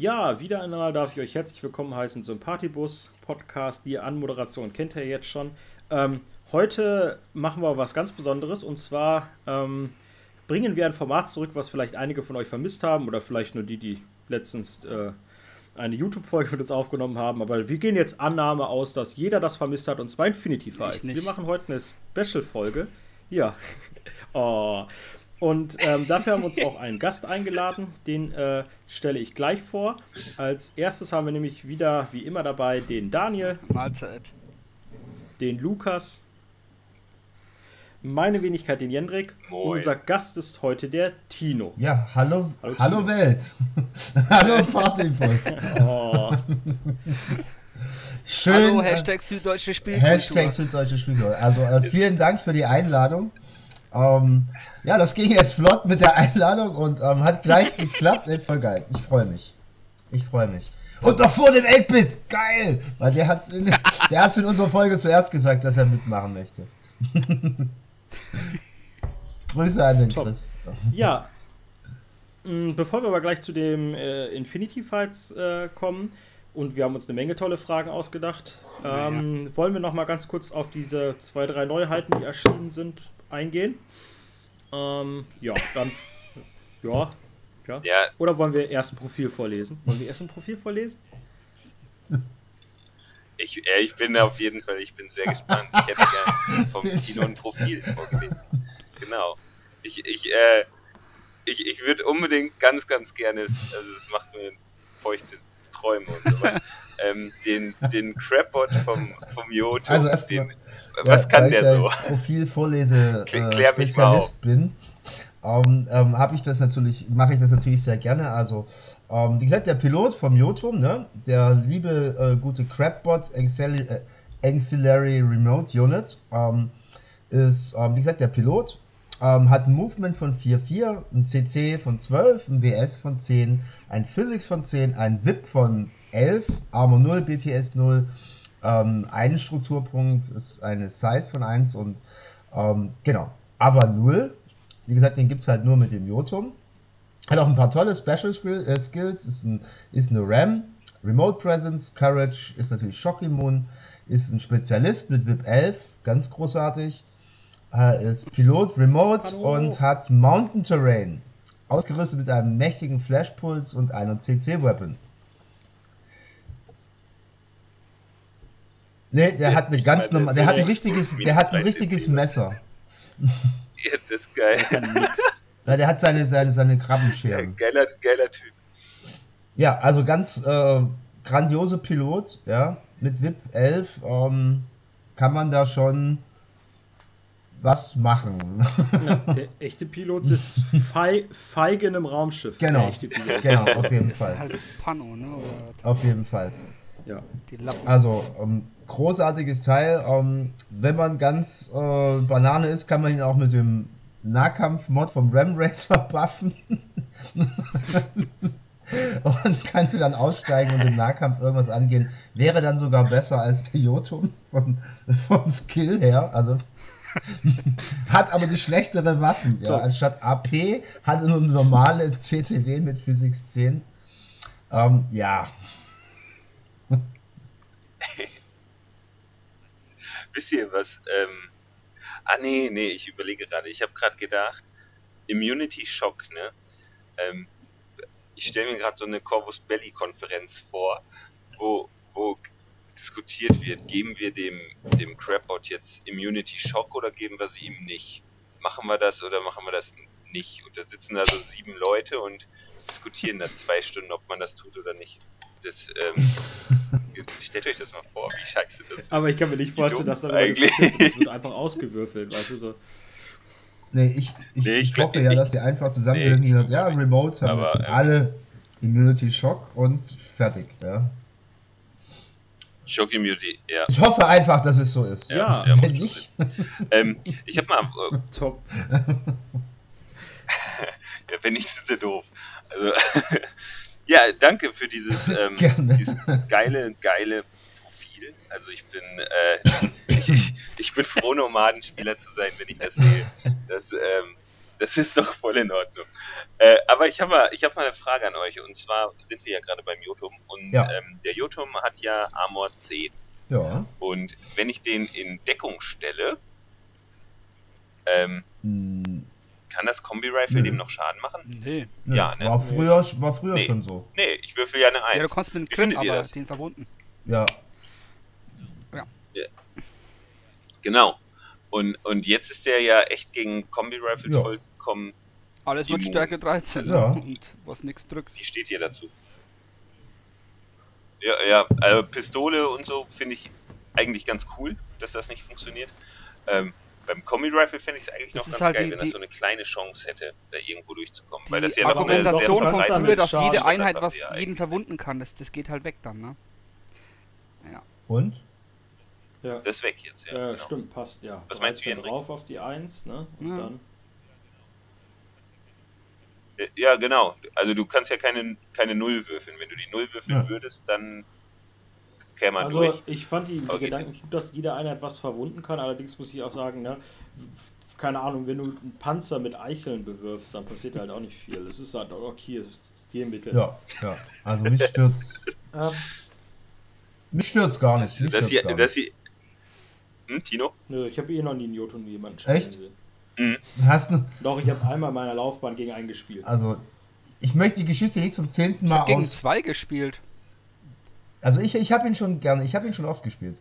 Ja, wieder einmal darf ich euch herzlich willkommen heißen zum Partybus Podcast. Die Anmoderation kennt ihr jetzt schon. Ähm, heute machen wir was ganz Besonderes und zwar ähm, bringen wir ein Format zurück, was vielleicht einige von euch vermisst haben oder vielleicht nur die, die letztens äh, eine YouTube-Folge mit uns aufgenommen haben. Aber wir gehen jetzt Annahme aus, dass jeder das vermisst hat und zwar Infinity Fights. Wir machen heute eine Special-Folge. Ja. oh. Und ähm, dafür haben wir uns auch einen Gast eingeladen, den äh, stelle ich gleich vor. Als erstes haben wir nämlich wieder, wie immer dabei, den Daniel. Mahlzeit. Den Lukas. Meine Wenigkeit, den Jendrik. Und unser Gast ist heute der Tino. Ja, hallo, hallo, hallo Welt. hallo Partybus. oh. Schön. Hallo, äh, Hashtag Süddeutsche Spielkultur. Hashtag Süddeutsche Spielkultur. Also äh, vielen Dank für die Einladung. Ähm, ja, das ging jetzt flott mit der Einladung und ähm, hat gleich geklappt. Ey, voll geil. Ich freue mich. Ich freue mich. Und noch vor dem 8-Bit. Geil! Weil der hat es in, in unserer Folge zuerst gesagt, dass er mitmachen möchte. Grüße an den Top. Chris. Ja. Mm, bevor wir aber gleich zu dem äh, Infinity Fights äh, kommen, und wir haben uns eine Menge tolle Fragen ausgedacht, ähm, ja. wollen wir noch mal ganz kurz auf diese zwei, drei Neuheiten, die erschienen sind, eingehen. Ähm, ja, dann. Ja, ja. ja. Oder wollen wir erst ein Profil vorlesen? Wollen wir erst ein Profil vorlesen? Ich, ja, ich bin auf jeden Fall, ich bin sehr gespannt. Ich hätte gerne vom Tino ein Profil vorgelesen. Genau. Ich, ich, äh, ich, ich würde unbedingt ganz, ganz gerne, also es macht mir feuchte Träume und so ähm, den, den Crabbot vom, vom Yoto, also den, was ja, kann der so? Als Profil vorlese äh, Spezialist bin, ähm, ähm, habe ich das natürlich, mache ich das natürlich sehr gerne. Also ähm, wie gesagt, der Pilot vom Jotum, ne, der liebe äh, gute Crabbot Auxiliary, äh, Auxiliary Remote Unit, ähm, ist ähm, wie gesagt der Pilot. Ähm, hat ein Movement von 4,4, ein CC von 12, ein BS von 10, ein Physics von 10, ein VIP von 11, Armor 0, BTS 0, ähm, ein Strukturpunkt ist eine Size von 1 und ähm, genau, aber 0. Wie gesagt, den gibt es halt nur mit dem Jotum. Hat auch ein paar tolle Special äh, Skills, ist, ein, ist eine RAM, Remote Presence, Courage, ist natürlich Shock Immun, ist ein Spezialist mit VIP 11, ganz großartig. Er ist Pilot Remote Hallo. und hat Mountain Terrain, ausgerüstet mit einem mächtigen Flash Pulse und einer CC Nee, der hat eine ganz normale, der hat ein richtiges, der hat ein richtiges Messer. Ja, das ist geil. Ja, der hat seine, seine, seine Krabbenscheren. Ja, geiler, geiler Typ. Ja, also ganz äh, grandiose Pilot, ja. Mit VIP 11 ähm, kann man da schon was machen. Ja, der echte Pilot sitzt fei feige in einem Raumschiff. Genau, genau, auf jeden Fall. Halt Pano, ne? Auf jeden Fall. Ja. Also, ähm, großartiges Teil. Ähm, wenn man ganz äh, Banane ist, kann man ihn auch mit dem Nahkampf-Mod vom Ram Racer buffen. und könnte dann aussteigen und im Nahkampf irgendwas angehen. Wäre dann sogar besser als der Jotum vom, vom Skill her. Also hat aber die schlechtere Waffen. Ja. Anstatt AP hat er nur eine normale CTW mit Physik 10. Ähm, ja. Wisst ihr was? Ähm, ah, nee, nee, ich überlege gerade. Ich habe gerade gedacht, Immunity Shock, ne? Ähm, ich stelle mir gerade so eine Corvus Belly Konferenz vor, wo, wo diskutiert wird, geben wir dem, dem Crabbot jetzt Immunity Shock oder geben wir sie ihm nicht? Machen wir das oder machen wir das nicht? Und da sitzen da so sieben Leute und diskutieren da zwei Stunden, ob man das tut oder nicht. Das, ähm, stellt euch das mal vor, wie scheiße das ist. Aber ich kann mir nicht vorstellen, dass dann eigentlich das wird einfach ausgewürfelt, weißt du so. Nee, ich, ich, nee, ich, ich hoffe ja, dass die einfach zusammengesessen nee, ja, Remotes haben aber, jetzt ähm, alle Immunity Shock und fertig, ja. Shock Immunity, ja. Ich hoffe einfach, dass es so ist. Ja, ja wenn nicht. ähm, ich habe mal. Äh, Top. ja, wenn nicht, sind sie doof. Also, ja, danke für dieses, ähm, dieses geile, geile Profil. Also ich bin, äh, ich, ich, ich, bin froh, Nomadenspieler zu sein, wenn ich das sehe. Das, ähm, Das ist doch voll in Ordnung. Äh, aber ich habe mal, hab mal eine Frage an euch. Und zwar sind wir ja gerade beim Jotum. Und ja. ähm, der Jotum hat ja Armor 10. Ja. Und wenn ich den in Deckung stelle, ähm, hm. Kann das Kombi-Rifle dem noch Schaden machen? Nee. Ja, ne? War früher, war früher nee. schon so. Nee, ich würfel ja eine 1. Ja, du kannst mit dem Crit, aber den verbunden. Ja. Ja. ja. Genau. Und, und jetzt ist der ja echt gegen Kombi-Rifles ja. vollkommen. Alles mit Stärke 13 ja. und was nichts drückt. Wie steht ihr dazu? Ja, ja, also Pistole und so finde ich eigentlich ganz cool, dass das nicht funktioniert. Ähm, beim Kombi-Rifle finde ich es eigentlich das noch ganz halt geil, die, wenn das so eine kleine Chance hätte, da irgendwo durchzukommen. Weil das ja Argumentation noch von früher, dass jede Einheit was jeden verwunden kann, das, das geht halt weg dann, ne? Ja. Und? Ja. Das ist weg jetzt, ja. Ja, genau. stimmt, passt, ja. Was meinst du, drauf auf die 1, ne? Und ja. dann. Ja, genau. Also du kannst ja keine, keine Null würfeln. Wenn du die Null würfeln ja. würdest, dann käme man also, durch. ich fand die, die Gedanken gut, dass jede Einheit was verwunden kann. Allerdings muss ich auch sagen, ne, keine Ahnung, wenn du einen Panzer mit Eicheln bewirfst, dann passiert halt auch nicht viel. Es ist halt auch okay, Stilmittel. Ja, ja. Also mich stürzt. ähm, mich stürzt gar nicht. Mich dass stürzt gar nicht. Hm, Tino? Nö, ich habe eh noch nie einen Jotun jemanden spielen Echt? Mhm. Hast du? Doch, ich habe einmal meiner Laufbahn gegen einen gespielt. Also, ich möchte die Geschichte nicht zum zehnten Mal ich gegen aus. zwei gespielt. Also ich, ich habe ihn schon gerne, ich habe ihn schon oft gespielt.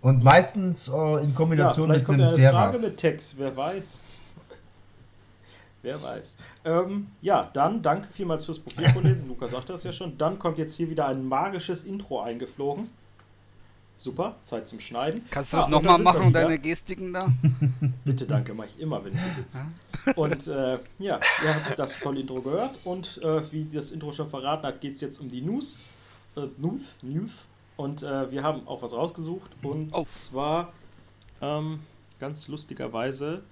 Und meistens äh, in Kombination ja, mit einem Seraph. Frage mit Text, wer weiß. wer weiß. Ähm, ja, dann danke vielmals fürs Profil von lesen. Lukas sagte das ja schon. Dann kommt jetzt hier wieder ein magisches Intro eingeflogen. Super, Zeit zum Schneiden. Kannst du das ah, nochmal machen, deine Gestiken da? Bitte, danke, mache ich immer, wenn ich hier sitze. Und äh, ja, ihr habt das tolle Intro gehört und äh, wie das Intro schon verraten hat, geht es jetzt um die News. Äh, News, News. Und äh, wir haben auch was rausgesucht und oh. zwar ähm, ganz lustigerweise.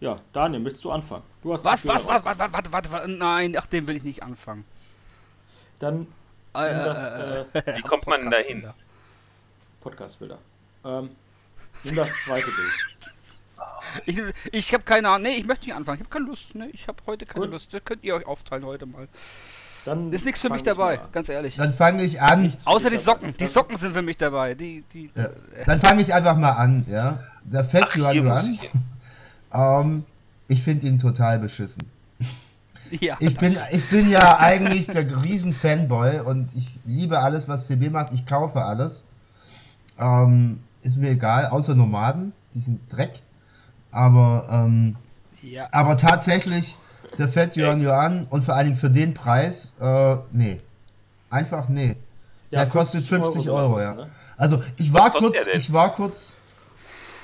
Ja, Daniel, möchtest du anfangen? Du hast was, was, was, was, was, warte, warte, warte, nein, ach, dem will ich nicht anfangen. Dann, äh, das, äh, wie kommt man dahin? Podcast-Bilder. Ähm, nimm das zweite Bild. Ich, ich habe keine Ahnung. Nee, ich möchte nicht anfangen. Ich habe keine Lust. Nee, ich habe heute keine Gut. Lust. Das könnt ihr euch aufteilen heute mal. Dann ist nichts für mich dabei, ganz ehrlich. Dann fange ich an. Nichts Außer die Socken. Die Socken sind für mich dabei. Die, die, ja. Dann fange ich einfach mal an, ja. Da fängt Johann an. ähm, ich finde ihn total beschissen. Ja, ich, bin, ich bin ja eigentlich der riesen Fanboy und ich liebe alles, was CB macht. Ich kaufe alles. Ähm, ist mir egal, außer Nomaden, die sind Dreck. Aber, ähm, ja. aber tatsächlich, der fällt Johann Johann und vor allen Dingen für den Preis, äh, nee. Einfach nee. Ja, der kostet 50 Euro, Euro ja. Ne? Also ich war kurz, ich war kurz,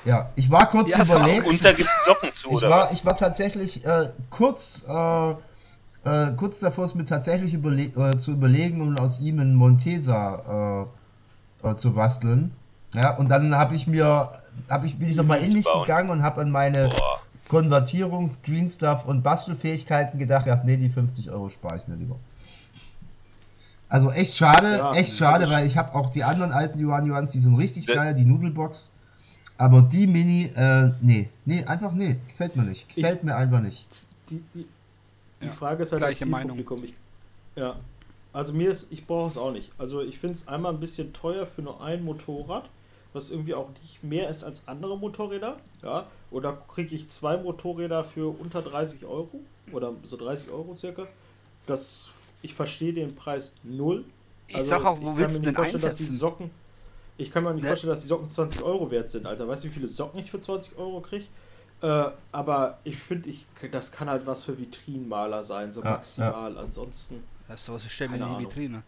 ja, ich war kurz ja, überlegt. Und da gibt Socken zu, ich oder war, was? Ich war tatsächlich äh, kurz, äh, äh, kurz davor, es mir tatsächlich überle äh, zu überlegen, um aus ihm einen Montesa äh, äh, zu basteln. Ja, und dann habe ich mir, hab ich, bin ich nochmal in mich bauen. gegangen und habe an meine Boah. Konvertierungs-, Green Stuff und Bastelfähigkeiten gedacht, ja, nee, die 50 Euro spare ich mir lieber. Also echt schade, ja, echt schade, weil ich habe auch die anderen alten Yuan Yuans, die sind richtig geil, die Nudelbox. Aber die Mini, äh, nee, nee, einfach nee, gefällt mir nicht. Gefällt ich, mir einfach nicht. Die, die, die Frage ist halt Gleiche das Meinung. Ich, ja, also mir ist, ich brauche es auch nicht. Also ich finde es einmal ein bisschen teuer für nur ein Motorrad was irgendwie auch nicht mehr ist als andere Motorräder. Ja, oder kriege ich zwei Motorräder für unter 30 Euro oder so 30 Euro circa. Das, ich verstehe den Preis null. Also, ich sag auch, wo willst du denn vorstellen, dass die Socken. Ich kann mir nicht ne? vorstellen, dass die Socken 20 Euro wert sind, Alter. Weißt du, wie viele Socken ich für 20 Euro kriege? Äh, aber ich finde, ich, das kann halt was für Vitrinenmaler sein, so ja, maximal. Ja. Ansonsten. Das ist sowas, ich stelle mir in die Vitrine.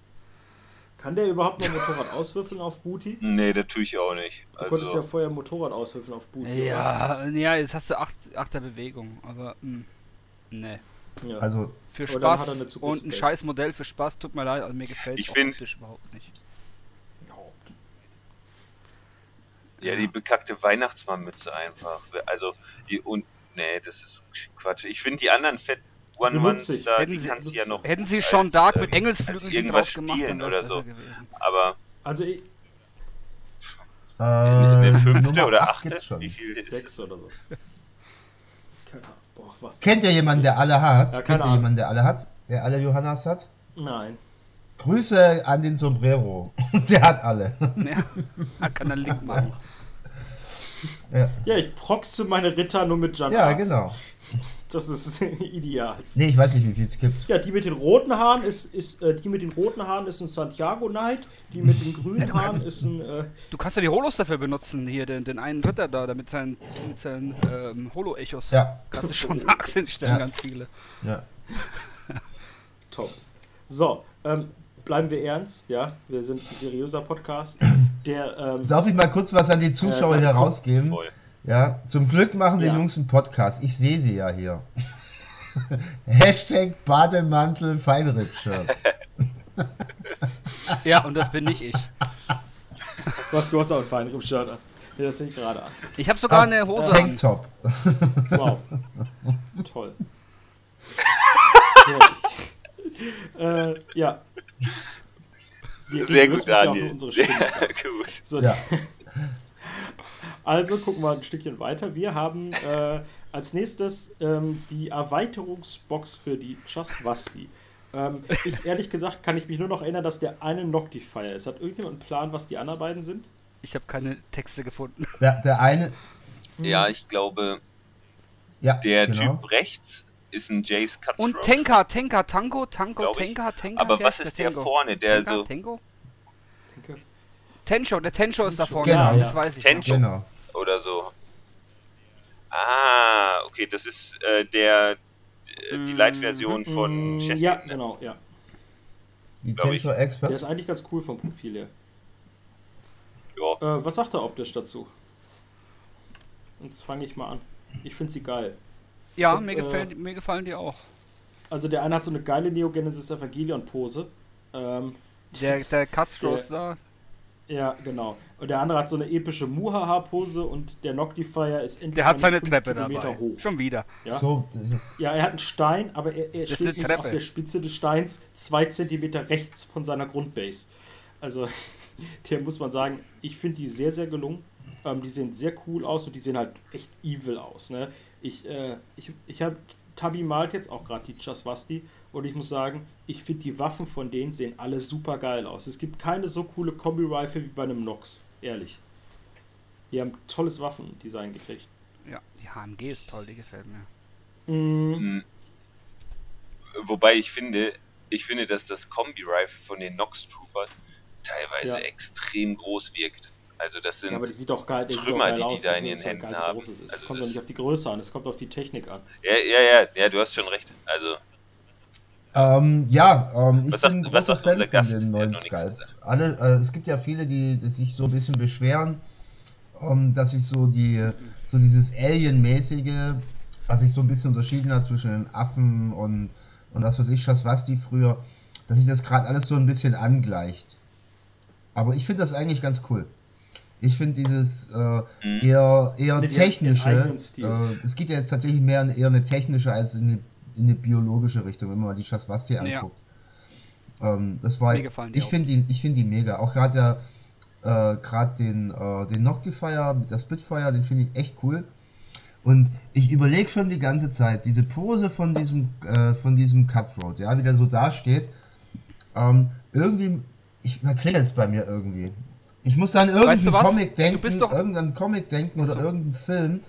Kann der überhaupt noch Motorrad auswürfeln auf Booty? Nee, das tue ich auch nicht. Du also... konntest ja vorher Motorrad auswürfeln auf Booty. Ja, oder? ja, jetzt hast du 8 acht, der Bewegung, aber mh, hm, nee. Ja. Also für Spaß und ein scheiß Modell für Spaß, tut mir leid, also mir gefällt es überhaupt nicht. Ja, die bekackte Weihnachtsmannmütze einfach. Also, die, und, nee, das ist Quatsch. Ich finde die anderen Fett, One Ones da, hätten die kannst du ja noch. Hätten sie schon als, Dark mit Engelsflügeln irgendwas gemacht, spielen oder so. Aber. Also ich. Äh, eine fünfte oder achte? Schon. Wie viel ist Sechs oder so. keine Ahnung. Boah, was? Kennt ihr jemanden, der alle hat? Ja, Kennt ihr jemanden, der alle hat? Der alle Johannas hat? Nein. Grüße an den Sombrero. Der hat alle. Ja, er kann einen Link machen. Ja, ja ich proxe meine Ritter nur mit Jan Ja, genau. Das ist ideal. Nee, ich weiß nicht, wie viel es gibt. Ja, die mit den roten Haaren ist, ist äh, die mit den roten Haaren ist ein Santiago Knight, die mit den grünen ja, Haaren ist ein. Äh, du kannst ja die Holos dafür benutzen, hier, den, den einen Ritter da, mit seinen, mit seinen ähm, Holo-Echos. Ja. Kannst du schon Achsen stellen, ja. ganz viele. Ja. Top. So, ähm, bleiben wir ernst, ja. Wir sind ein seriöser Podcast. Der, ähm, Darf ich mal kurz was an die Zuschauer äh, hier rausgeben? Voll. Ja, zum Glück machen die ja. Jungs einen Podcast. Ich sehe sie ja hier. Hashtag Bademantel Feinripp-Shirt. ja, und das bin nicht ich. Was, du hast auch ein Feinripp-Shirt. Nee, das sehe ich gerade an. Ich habe sogar ah, eine Hose Tanktop. Wow. Toll. äh, ja. Sehr gut, Daniel. Sehr gut. So, ja. Also gucken wir ein Stückchen weiter. Wir haben äh, als nächstes ähm, die Erweiterungsbox für die Just Wasti. Ähm, ich, ehrlich gesagt kann ich mich nur noch erinnern, dass der eine Noctifier ist. Hat irgendjemand einen Plan, was die anderen beiden sind? Ich habe keine Texte gefunden. Ja, der eine. Ja, ich glaube, ja, der genau. Typ rechts ist ein Jace Cutthroat. Und Tenka, Tenka, Tango, Tango, Tenka, Tenka. Aber was ist der, der vorne, der Tenka, so. Tenko? Tensho, der Tensho ist da vorne, genau, ja, das weiß ich. Tensho genau. Oder so. Ah, okay, das ist äh, der äh, die Light-Version mm, von mm, Chesky. Ja, genau, ja. Die. Der ist eigentlich ganz cool vom Profil her. Ja. Äh, was sagt er optisch dazu? Jetzt fange ich mal an. Ich finde sie geil. Ja, hab, mir, gefällt, äh, mir gefallen die auch. Also der eine hat so eine geile Neogenesis Evangelion-Pose. Ähm, der der Cutthroat da, ja, genau. Und der andere hat so eine epische Muhaha-Pose und der Noctifier ist endlich Der hat seine Treppe dabei. Hoch. Schon wieder. Ja? So, ja, er hat einen Stein, aber er, er steht nicht auf der Spitze des Steins zwei Zentimeter rechts von seiner Grundbase. Also, der muss man sagen, ich finde die sehr, sehr gelungen. Ähm, die sehen sehr cool aus und die sehen halt echt evil aus. Ne? Ich, äh, ich, ich habe Tabi malt jetzt auch gerade die Chaswasti und ich muss sagen, ich finde die Waffen von denen sehen alle super geil aus. Es gibt keine so coole Kombi-Rifle wie bei einem Nox, ehrlich. Die haben tolles Waffendesign gekriegt. Ja, die HMG ist toll, die gefällt mir. Mhm. Wobei ich finde, ich finde, dass das Kombi-Rifle von den Nox Troopers teilweise ja. extrem groß wirkt. Also das sind ja, aber die sieht doch geil, Trümmer, die die da in ihren Händen haben. Also es kommt doch nicht auf die Größe an, es kommt auf die Technik an. Ja, ja, ja, ja, du hast schon recht. Also ähm, ja, ähm, ich was bin ein großer Fan von den neuen Skulls. Alle, äh, es gibt ja viele, die, die, sich so ein bisschen beschweren, ähm, dass sich so die, so dieses Alien-mäßige, was sich so ein bisschen unterschieden hat zwischen den Affen und, und was weiß ich, was die früher, dass sich das gerade alles so ein bisschen angleicht. Aber ich finde das eigentlich ganz cool. Ich finde dieses äh, mhm. eher, eher technische, äh, es geht ja jetzt tatsächlich mehr in eher eine technische als in eine in eine biologische Richtung, wenn man mal die Schaswasti anguckt. Ja. Ähm, das war, ich finde die, ich finde die mega. Auch gerade der, äh, gerade den, äh, den Noctifier mit der Spitfire, den finde ich echt cool. Und ich überlege schon die ganze Zeit, diese Pose von diesem, äh, von diesem Cutthroat, ja, wie der so dasteht, ähm, irgendwie, ich, da klingelt es bei mir irgendwie. Ich muss an irgendeinen weißt du Comic denken, irgendeinen Comic denken oder irgendeinen Film,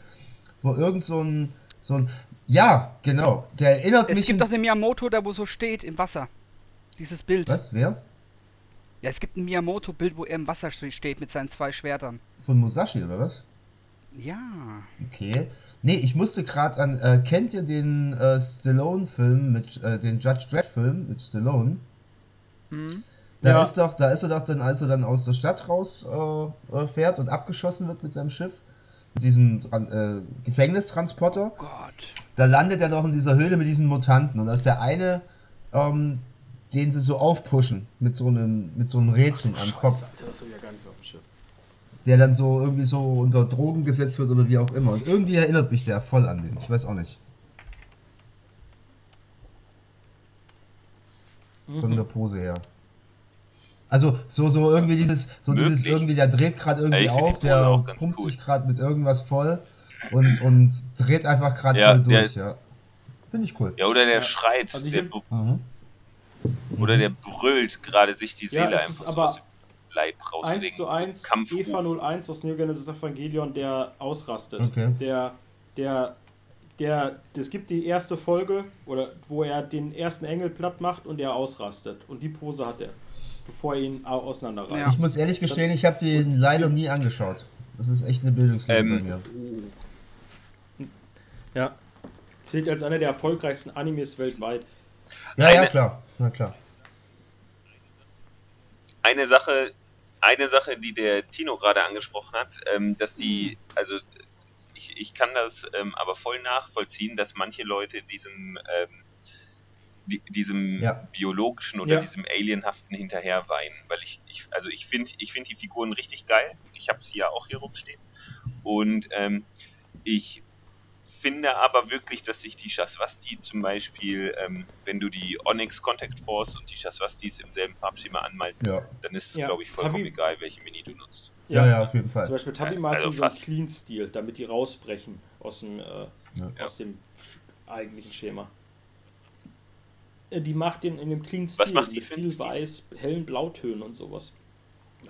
wo irgend so ein, so ein, ja, genau. Der erinnert es mich. Es gibt doch den Miyamoto, der wo so steht im Wasser. Dieses Bild. Was? Wer? Ja, es gibt ein Miyamoto-Bild, wo er im Wasser steht mit seinen zwei Schwertern. Von Musashi, oder was? Ja. Okay. Nee, ich musste gerade an. Äh, kennt ihr den äh, Stallone-Film mit äh, den Judge Dredd-Film mit Stallone? Hm. Da ja. ist doch, da ist er doch dann, als er dann aus der Stadt raus äh, äh, fährt und abgeschossen wird mit seinem Schiff, diesem äh, Gefängnistransporter. Oh Gott. Da landet er noch in dieser Höhle mit diesen Mutanten. Und da ist der eine, ähm, den sie so aufpushen mit so einem, mit so einem Rädchen am Kopf. Der dann so irgendwie so unter Drogen gesetzt wird oder wie auch immer. Und irgendwie erinnert mich der voll an den. Ich weiß auch nicht. Von der Pose her. Also so, so irgendwie dieses, so dieses irgendwie, der dreht gerade irgendwie auf, der pumpt cool. sich gerade mit irgendwas voll und, und dreht einfach gerade ja, voll durch, ja. Finde ich cool. Ja, oder der ja. schreit. Also der, mhm. Oder der brüllt gerade sich die Seele ja, einfach aber aus dem Leib raus. 1 zu 1 Eva 01 aus New Genesis Evangelion, der ausrastet. Okay. Der, der, der, es gibt die erste Folge, oder wo er den ersten Engel platt macht und er ausrastet. Und die Pose hat er, bevor er ihn auseinanderreißt. Ja. Ich muss ehrlich gestehen, ich habe den leider nie angeschaut. Das ist echt eine Bildungslücke ähm, bei mir. Ja. Zählt als einer der erfolgreichsten Animes weltweit. Ja, eine, ja, klar. Na klar. Eine Sache, eine Sache, die der Tino gerade angesprochen hat, ähm, dass die, also ich, ich kann das ähm, aber voll nachvollziehen, dass manche Leute diesem, ähm, die, diesem ja. biologischen oder ja. diesem alienhaften hinterher weinen, weil ich, ich also ich finde ich finde die Figuren richtig geil. Ich habe sie ja auch hier rumstehen und ähm, ich finde aber wirklich, dass sich die Shaswasti zum Beispiel, ähm, wenn du die Onyx Contact Force und die Shaswastis im selben Farbschema anmalst, ja. dann ist es, ja. glaube ich, vollkommen Tabi egal, welche Mini du nutzt. Ja, ja, auf jeden Fall. Zum Beispiel Tabi mag also so einen Clean-Stil, damit die rausbrechen aus dem, äh, aus dem eigentlichen Schema. Äh, die macht den in dem Clean-Stil Was macht die mit viel Weiß, hellen Blautönen und sowas.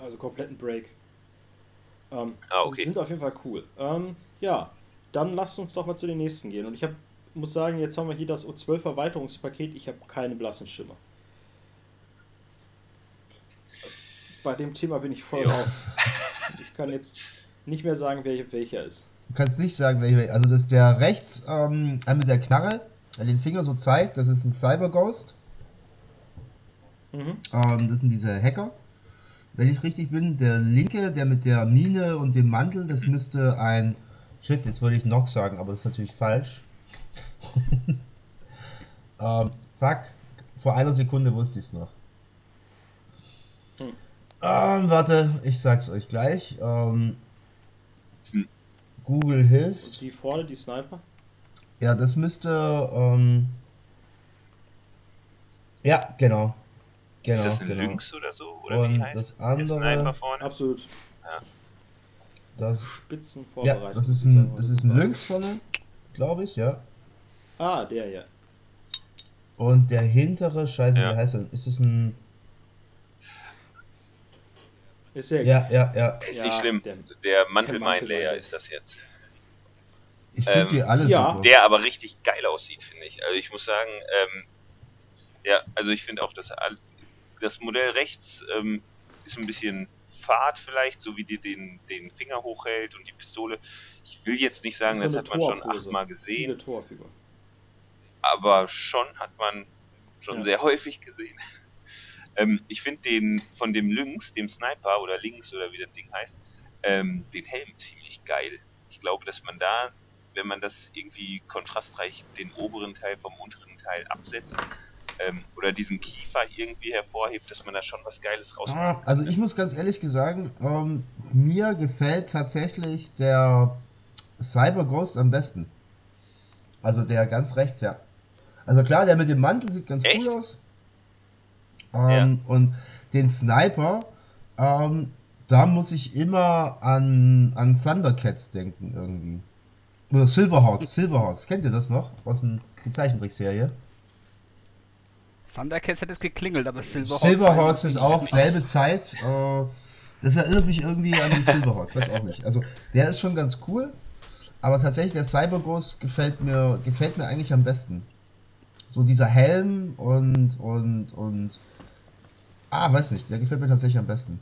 Also kompletten Break. Ähm, ah, okay. Die sind auf jeden Fall cool. Ähm, ja, dann lasst uns doch mal zu den nächsten gehen. Und ich hab, muss sagen, jetzt haben wir hier das O12 Erweiterungspaket. Ich habe keine blassen Schimmer. Bei dem Thema bin ich voll raus. ich kann jetzt nicht mehr sagen, wer, welcher ist. Du kannst nicht sagen, welcher. Also, das ist der rechts ähm, mit der Knarre, der den Finger so zeigt, das ist ein Cyber Ghost. Mhm. Ähm, das sind diese Hacker. Wenn ich richtig bin, der linke, der mit der Mine und dem Mantel, das müsste ein Shit, jetzt würde ich noch sagen, aber das ist natürlich falsch. ähm, fuck, vor einer Sekunde wusste ich es noch. Hm. Ähm, warte, ich sag's euch gleich. Ähm, hm. Google hilft. Die vorne, die Sniper? Ja, das müsste. Ähm, ja, genau. Genau, ist das ein genau. Lynx oder so? Oder Und das andere. Absolut. Ja. Das, Spitzen vorbereitet. Ja, das ist ein, das ist ein Lynx vorne, glaube ich, ja. Ah, der, ja. Und der hintere, scheiße, ja. wie heißt er? Ist es ein. Ist ja, ja, ja, ja. Ist ja, nicht schlimm. Der, der Mantelmine-Layer ist das jetzt. Ich finde ähm, die alle ja. super. Der aber richtig geil aussieht, finde ich. Also ich muss sagen, ähm, ja, also ich finde auch, dass das Modell rechts ähm, ist ein bisschen Fahrt vielleicht, so wie die den, den Finger hochhält und die Pistole. Ich will jetzt nicht sagen, das, das hat man schon achtmal gesehen. Aber schon hat man schon ja. sehr häufig gesehen. ähm, ich finde den von dem Lynx, dem Sniper oder Links oder wie das Ding heißt, ähm, den Helm ziemlich geil. Ich glaube, dass man da, wenn man das irgendwie kontrastreich den oberen Teil vom unteren Teil absetzt, ähm, oder diesen Kiefer irgendwie hervorhebt, dass man da schon was Geiles rausmacht. Also ich muss ganz ehrlich sagen, ähm, mir gefällt tatsächlich der Cyber Ghost am besten. Also der ganz rechts, ja. Also klar, der mit dem Mantel sieht ganz Echt? cool aus. Ähm, ja. Und den Sniper, ähm, da muss ich immer an, an Thundercats denken irgendwie. Oder Silverhawks, Silverhawks, kennt ihr das noch? Aus der Zeichentrickserie? Thundercats hat jetzt geklingelt, aber Silverhawks. Silverhawks ist auch selbe Zeit. Äh, das erinnert mich irgendwie an die Silverhawks, weiß auch nicht. Also der ist schon ganz cool, aber tatsächlich der Cyberghost gefällt mir, gefällt mir eigentlich am besten. So dieser Helm und und und ah, weiß nicht, der gefällt mir tatsächlich am besten.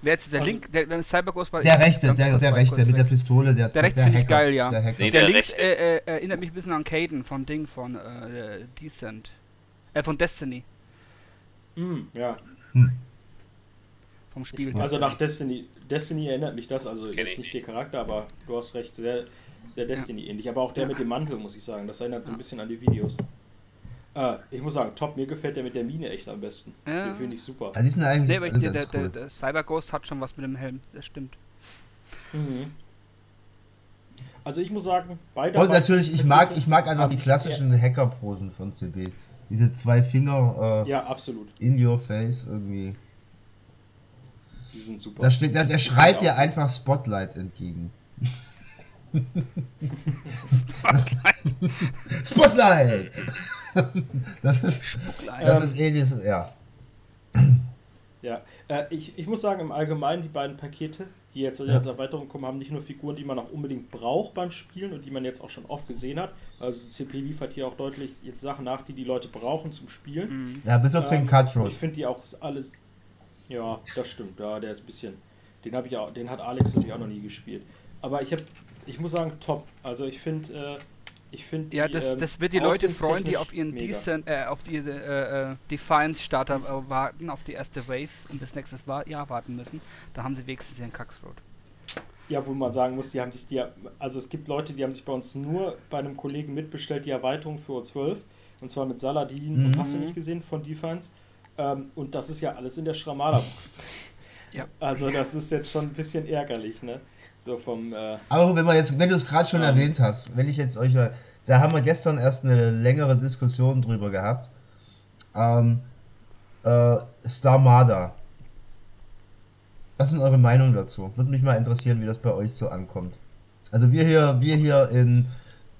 Wer jetzt der also, Link, der, der Cyberghost war. Der rechte, der, der rechte, mit der Pistole, der Der rechte finde ich geil, ja. Der, nee, der, der links äh, äh, erinnert mich ein bisschen an Caden von Ding, von äh, Decent. Äh, von Destiny. Hm, ja. Hm. Vom Spiel. Also nach Destiny. Destiny erinnert mich das, also Kenn jetzt nicht der Charakter, aber du hast recht, sehr, sehr Destiny ja. ähnlich. Aber auch der ja. mit dem Mantel, muss ich sagen, das erinnert so ein bisschen an die Videos. Äh, ich muss sagen, top, mir gefällt der mit der Mine echt am besten. Ja. Den finde ich super. Ja, die sind eigentlich nee, aber der, der, cool. der, der Cyber Ghost hat schon was mit dem Helm, das stimmt. Mhm. Also ich muss sagen, beide. Und natürlich, ich mag, ich mag einfach die klassischen ja. Hacker-Posen von CB. Diese zwei Finger äh, ja, absolut. in your face irgendwie. Die sind super. Da steht, der, der schreit dir einfach Spotlight entgegen. Spotlight! Spotlight! Das ist, das ist eh dieses, ja. Ja, äh, ich, ich muss sagen, im Allgemeinen, die beiden Pakete, die jetzt als Erweiterung kommen, haben nicht nur Figuren, die man auch unbedingt braucht beim Spielen und die man jetzt auch schon oft gesehen hat. Also CP liefert hier auch deutlich jetzt Sachen nach, die die Leute brauchen zum Spielen. Mhm. Ja, bis auf ähm, den Cutthroat. Ich finde die auch alles. Ja, das stimmt. Ja, der ist ein bisschen. Den habe ich auch, den hat Alex natürlich auch noch nie gespielt. Aber ich habe, ich muss sagen, top. Also ich finde, äh, ich finde. Ja, das, ähm, das wird die Leute freuen, die auf ihren Decent, äh, auf die äh, äh, Defiance Starter äh, warten, auf die erste Wave und bis nächstes Jahr warten müssen. Da haben sie wenigstens ihren Kacksroad. Ja, wo man sagen muss, die haben sich die, also es gibt Leute, die haben sich bei uns nur bei einem Kollegen mitbestellt, die Erweiterung für O12. Und zwar mit Saladin mhm. und hast du nicht gesehen von Defiance. Ähm, und das ist ja alles in der Schramala-Box drin. Ja. Also das ist jetzt schon ein bisschen ärgerlich, ne? So vom. Äh, Aber wenn man jetzt, wenn du es gerade schon ähm, erwähnt hast, wenn ich jetzt euch, da haben wir gestern erst eine längere Diskussion drüber gehabt. Ähm, äh, Starmada. Was sind eure Meinungen dazu? Würde mich mal interessieren, wie das bei euch so ankommt. Also wir hier, wir hier in,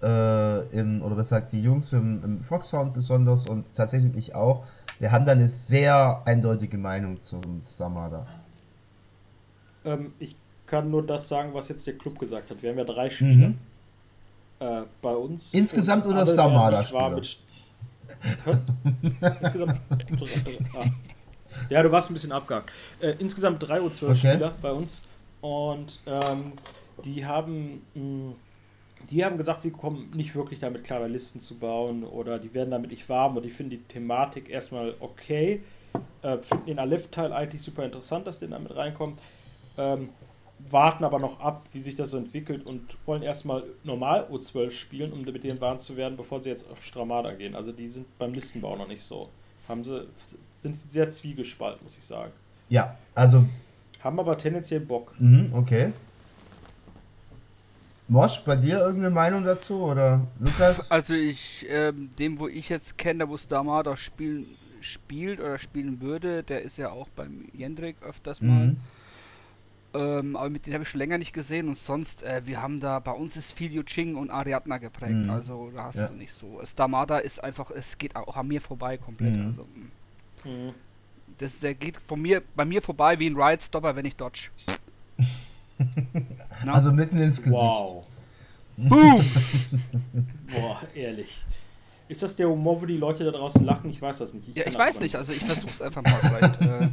äh, in oder was sagt die Jungs im, im Foxhound besonders und tatsächlich ich auch, wir haben da eine sehr eindeutige Meinung zum Starmada. Ähm, ich kann nur das sagen, was jetzt der Club gesagt hat. Wir haben ja drei Spiele mhm. äh, bei uns. Insgesamt oder Starmada-Spiele? Insgesamt. ah. Ja, du warst ein bisschen abgehakt. Äh, insgesamt drei Uhr zwölf okay. Spieler bei uns. Und ähm, die haben. Mh, hm, die haben gesagt, sie kommen nicht wirklich damit klar, Listen zu bauen oder die werden damit nicht warm und die finden die Thematik erstmal okay. Äh, finden den Aleph-Teil eigentlich super interessant, dass der damit reinkommt. Ähm, warten aber noch ab, wie sich das so entwickelt und wollen erstmal normal O12 spielen, um mit denen warm zu werden, bevor sie jetzt auf Stramada gehen. Also die sind beim Listenbau noch nicht so. Haben sie, sind sehr zwiegespalten, muss ich sagen. Ja, also. Haben aber tendenziell Bock. Mhm, okay. Mosch, bei dir irgendeine Meinung dazu oder Lukas? Also ich, ähm, dem wo ich jetzt kenne, wo Stramada spielen, spielt oder spielen würde, der ist ja auch beim Jendrik öfters mal. Mhm. Ähm, aber mit denen habe ich schon länger nicht gesehen und sonst, äh, wir haben da, bei uns ist viel Yuching und Ariadna geprägt, mhm. also da hast ja. du nicht so. Stamada ist einfach, es geht auch an mir vorbei komplett, mhm. also. Mm. Mhm. Das, der geht von mir, bei mir vorbei wie ein Ride Stopper, wenn ich dodge. also mitten ins Gesicht. Wow. Boom! Boah, ehrlich. Ist das der Humor, wo die Leute da draußen lachen? Ich weiß das nicht. Ich ja, ich weiß nicht, also ich versuch's einfach mal vielleicht. äh.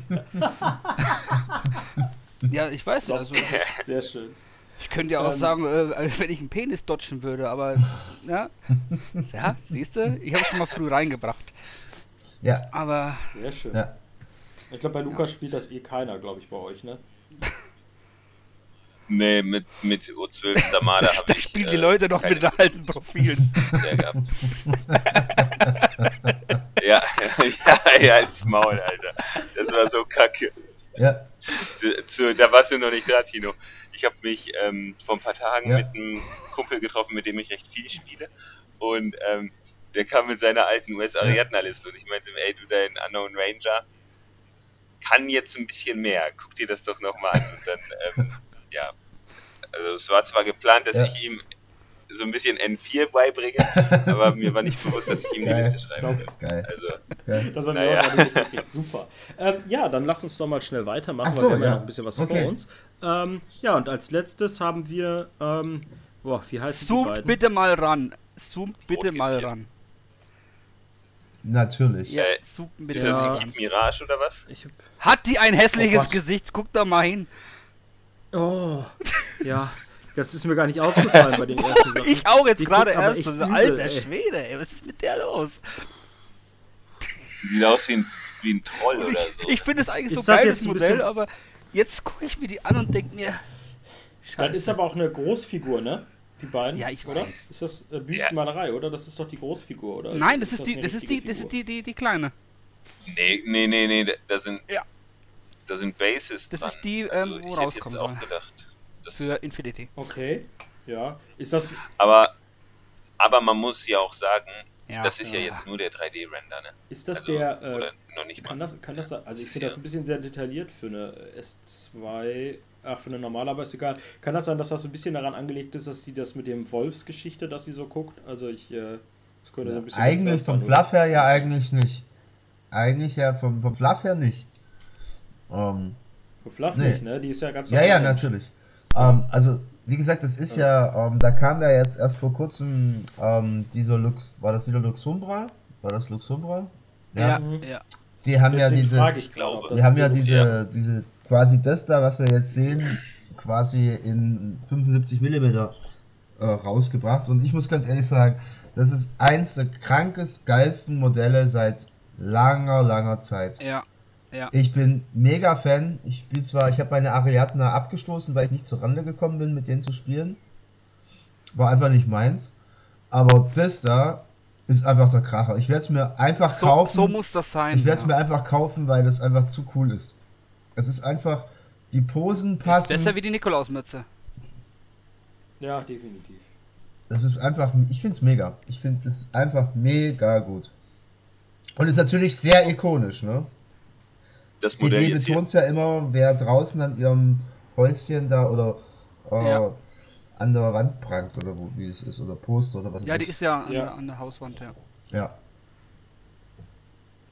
Ja, ich weiß nicht. Also, Sehr schön. Ich könnte ja auch ähm, sagen, äh, wenn ich einen Penis dodgen würde, aber ja, ja siehst du, ich habe es schon mal früh reingebracht. Ja. Aber. Sehr schön. Ja. Ich glaube, bei Lukas ja. spielt das eh keiner, glaube ich, bei euch, ne? Nee, mit, mit O12 Samada habe ich. Da spielen die äh, Leute noch mit den alten Profilen. Sehr gehabt. ja, ja, ja, ins Maul, Alter. Das war so kacke. Ja zu, da warst du noch nicht da, Tino. Ich habe mich ähm, vor ein paar Tagen ja. mit einem Kumpel getroffen, mit dem ich recht viel spiele. Und ähm, der kam mit seiner alten US-Ariadna-Liste und ich meinte ihm, ey, du dein Unknown Ranger kann jetzt ein bisschen mehr. Guck dir das doch nochmal an. Und dann, ähm, ja. Also es war zwar geplant, dass ja. ich ihm so ein bisschen N4 beibringe, aber mir war nicht bewusst, dass ich ihm die Liste schreiben will. Geil. Also, Geil. Das haben naja. wir auch wirklich super. Ähm, ja, dann lass uns doch mal schnell weitermachen, so, weil wir haben ja noch ein bisschen was okay. vor uns. Ähm, ja, und als letztes haben wir, ähm, boah, wie heißt Zoomt die bitte mal ran. Zoomt bitte mal ran. Natürlich. Ja, äh, zoomt bitte ist das ja. Mirage oder was? Hat die ein hässliches oh Gesicht? Guck da mal hin. Oh, ja. Das ist mir gar nicht aufgefallen bei den ersten Sachen. Ich auch jetzt gerade erst. So, alter ey. Schwede, ey, was ist mit der los? Sieht aus wie ein, wie ein Troll ich, oder so. Ich finde es eigentlich ist so ein geiles Modell, aber jetzt gucke ich mir die an und denke mir. Scheiße. Das ist aber auch eine Großfigur, ne? Die beiden, ja, ich oder? Weiß. Ist das äh, Büstenmalerei, ja. oder? Das ist doch die Großfigur, oder? Nein, das ist, ist, die, das, ist die, das ist die, die, die kleine. Nee, nee, nee, nee, da sind, ja. da sind Bases Das dran. ist die, ähm, also, wo rauskommen soll. auch gedacht. Das für Infinity. Okay. Ja. Ist das. Aber, aber man muss ja auch sagen, ja, das ist ja, ja jetzt nur der 3D-Render, ne? Ist das also, der. Äh, oder noch nicht kann mal. Das, kann das, also ich finde das ein bisschen sehr detailliert für eine S2 ach, für eine normale, aber ist egal. Kann das sein, dass das ein bisschen daran angelegt ist, dass sie das mit dem Wolfsgeschichte, dass sie so guckt? Also ich, äh, das könnte so ein bisschen. Eigentlich vom Fluff her ja eigentlich nicht. Eigentlich ja vom, vom Fluff her nicht. Ähm, vom Fluff nee. nicht, ne? Die ist ja ganz Ja, ja, natürlich. Ähm, also, wie gesagt, das ist ja, ähm, da kam ja jetzt erst vor kurzem ähm, dieser Lux, war das wieder Luxumbra? War das Luxumbra? Ja, ja. Mhm. ja. Die haben Deswegen ja diese, frage ich, glaube, die haben ja diese, ja. diese, quasi das da, was wir jetzt sehen, quasi in 75 mm äh, rausgebracht. Und ich muss ganz ehrlich sagen, das ist eins der krankest, geilsten Modelle seit langer, langer Zeit. Ja. Ja. Ich bin mega Fan. Ich spiele zwar, ich habe meine Ariadna abgestoßen, weil ich nicht zur Rande gekommen bin, mit denen zu spielen. War einfach nicht meins. Aber das da ist einfach der Kracher. Ich werde es mir einfach so, kaufen. So muss das sein. Ich werde es ja. mir einfach kaufen, weil das einfach zu cool ist. Es ist einfach, die Posen passen. Ist besser wie die Nikolausmütze. Ja, definitiv. Das ist einfach, ich finde es mega. Ich finde es einfach mega gut. Und ist natürlich sehr ikonisch, ne? Das Modell CB betont ja immer, wer draußen an ihrem Häuschen da oder äh, ja. an der Wand prangt oder wo, wie es ist, oder Poster oder was es ist. Ja, die ist ja, an, ja. Der, an, Der, Hauswand, ja. Ja.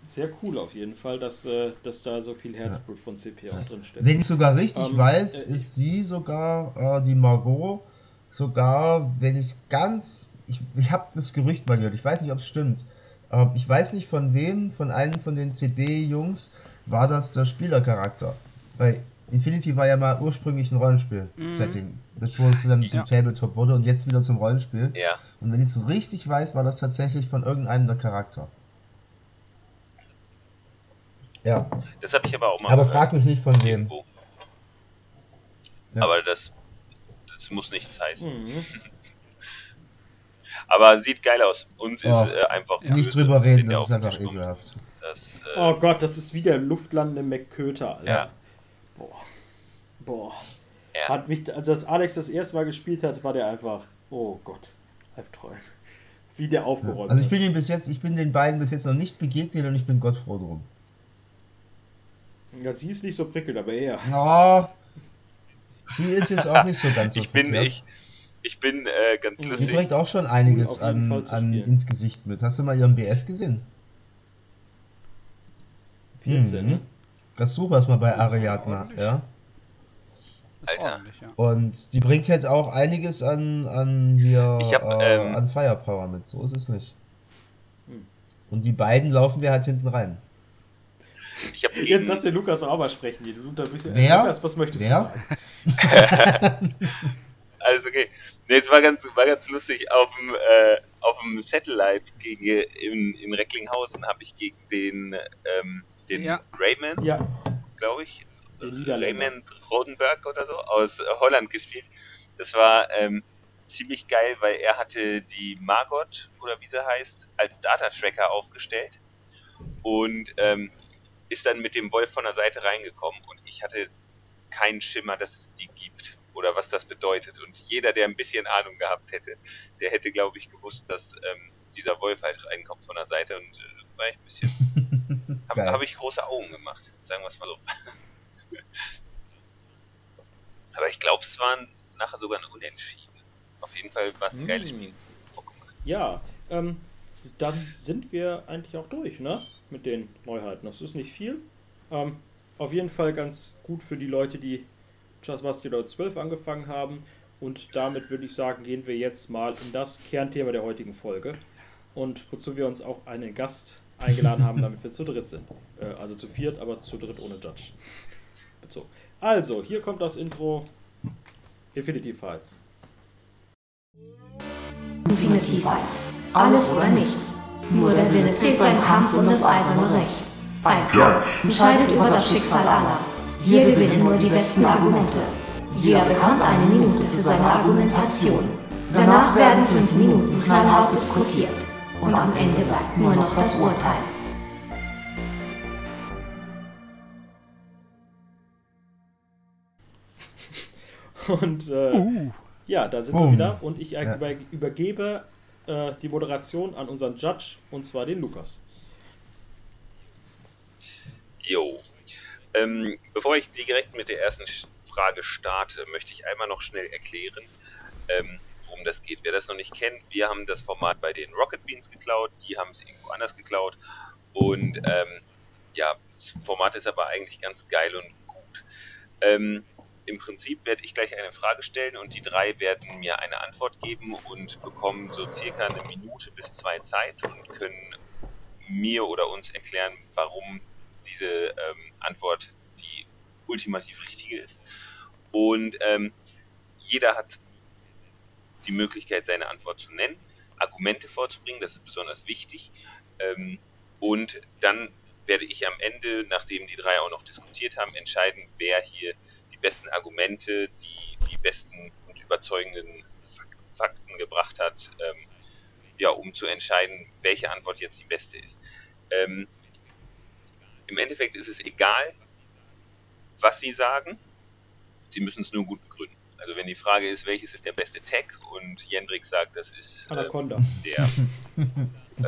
Sehr cool auf jeden Fall, dass, äh, dass da so viel Herzblut ja. von CP auch drin steckt. Wenn ich sogar richtig ähm, weiß, äh, ist sie sogar, äh, die Margot, sogar, wenn ich es ganz, ich, ich habe das Gerücht mal gehört, ich weiß nicht, ob es stimmt, ähm, ich weiß nicht von wem, von einem von den CB-Jungs, war das der Spielercharakter. Weil Infinity war ja mal ursprünglich ein Rollenspiel-Setting, mhm. bevor es dann zum ja. Tabletop wurde und jetzt wieder zum Rollenspiel. Ja. Und wenn ich es richtig weiß, war das tatsächlich von irgendeinem der Charakter. Ja. Das habe ich aber auch mal. Aber frag mich nicht von wem. Ja. Aber das, das muss nichts heißen. Mhm. aber sieht geil aus und ist oh, äh, einfach. Nicht drüber reden, das ist einfach ekelhaft. Das, äh, oh Gott, das ist wie der luftlandende McKöter, Alter. Ja. Boah. Boah. Ja. Hat mich, als das Alex das erste Mal gespielt hat, war der einfach, oh Gott, Albträume. Wie der aufgeräumt Also ich bin ihn bis jetzt, ich bin den beiden bis jetzt noch nicht begegnet und ich bin Gott froh drum. Ja, sie ist nicht so prickelt, aber er. Ja. Sie ist jetzt auch nicht so ganz so ich bin ich, ich bin äh, ganz lustig. Sie bringt auch schon einiges an, an ins Gesicht mit. Hast du mal ihren BS gesehen? 14, mhm. ne? Das suchen wir mal bei Ariadna, ja. Alter. Und die bringt jetzt auch einiges an, an hier hab, äh, ähm, an Firepower mit, so ist es nicht. Hm. Und die beiden laufen dir halt hinten rein. Ich hab Jetzt lass den Lukas auch mal sprechen. Du da bisschen, Wer? Lukas, was möchtest Wer? du sagen? also okay. Nee, es war ganz, war ganz lustig. Auf dem, äh, auf dem Satellite gegen, in, in Recklinghausen habe ich gegen den ähm, den ja. Raymond, ja. glaube ich, Raymond Rodenberg oder so, aus äh, Holland gespielt. Das war ähm, ziemlich geil, weil er hatte die Margot, oder wie sie heißt, als Data-Tracker aufgestellt und ähm, ist dann mit dem Wolf von der Seite reingekommen und ich hatte keinen Schimmer, dass es die gibt oder was das bedeutet. Und jeder, der ein bisschen Ahnung gehabt hätte, der hätte, glaube ich, gewusst, dass ähm, dieser Wolf halt reinkommt von der Seite und äh, war ich ein bisschen Habe hab ich große Augen gemacht, sagen wir es mal so. Aber ich glaube, es waren nachher sogar ein Unentschieden. Auf jeden Fall war es ein geiles hm. Spiel. Ja, ähm, dann sind wir eigentlich auch durch, ne? Mit den Neuheiten. Das ist nicht viel. Ähm, auf jeden Fall ganz gut für die Leute, die Just Bastille 12 angefangen haben. Und damit würde ich sagen, gehen wir jetzt mal in das Kernthema der heutigen Folge. Und wozu wir uns auch einen Gast eingeladen haben, damit wir zu dritt sind. Äh, also zu viert, aber zu dritt ohne Judge. Bezogen. Also, hier kommt das Intro Infinity Fight. Infinity Fight. Alles oder nichts. Nur der Wille zählt beim Kampf um das eiserne Recht. Ein Kampf entscheidet über das Schicksal aller. Hier gewinnen nur die besten Argumente. Jeder bekommt eine Minute für seine Argumentation. Danach werden fünf Minuten knallhart diskutiert und am Ende bleibt nur noch das Urteil. Und äh, uh. ja, da sind um. wir wieder und ich ja. übergebe äh, die Moderation an unseren Judge und zwar den Lukas. Jo. Ähm, bevor ich direkt mit der ersten Frage starte, möchte ich einmal noch schnell erklären, ähm, worum das geht. Wer das noch nicht kennt, wir haben das Format bei den Rocket Beans geklaut, die haben es irgendwo anders geklaut und ähm, ja, das Format ist aber eigentlich ganz geil und gut. Ähm, Im Prinzip werde ich gleich eine Frage stellen und die drei werden mir eine Antwort geben und bekommen so circa eine Minute bis zwei Zeit und können mir oder uns erklären, warum diese ähm, Antwort die ultimativ richtige ist. Und ähm, jeder hat die Möglichkeit, seine Antwort zu nennen, Argumente vorzubringen, das ist besonders wichtig. Ähm, und dann werde ich am Ende, nachdem die drei auch noch diskutiert haben, entscheiden, wer hier die besten Argumente, die, die besten und überzeugenden Fakten gebracht hat, ähm, ja, um zu entscheiden, welche Antwort jetzt die beste ist. Ähm, Im Endeffekt ist es egal, was sie sagen, sie müssen es nur gut begründen. Also wenn die Frage ist, welches ist der beste Tag und Jendrik sagt, das ist äh, Anaconda. der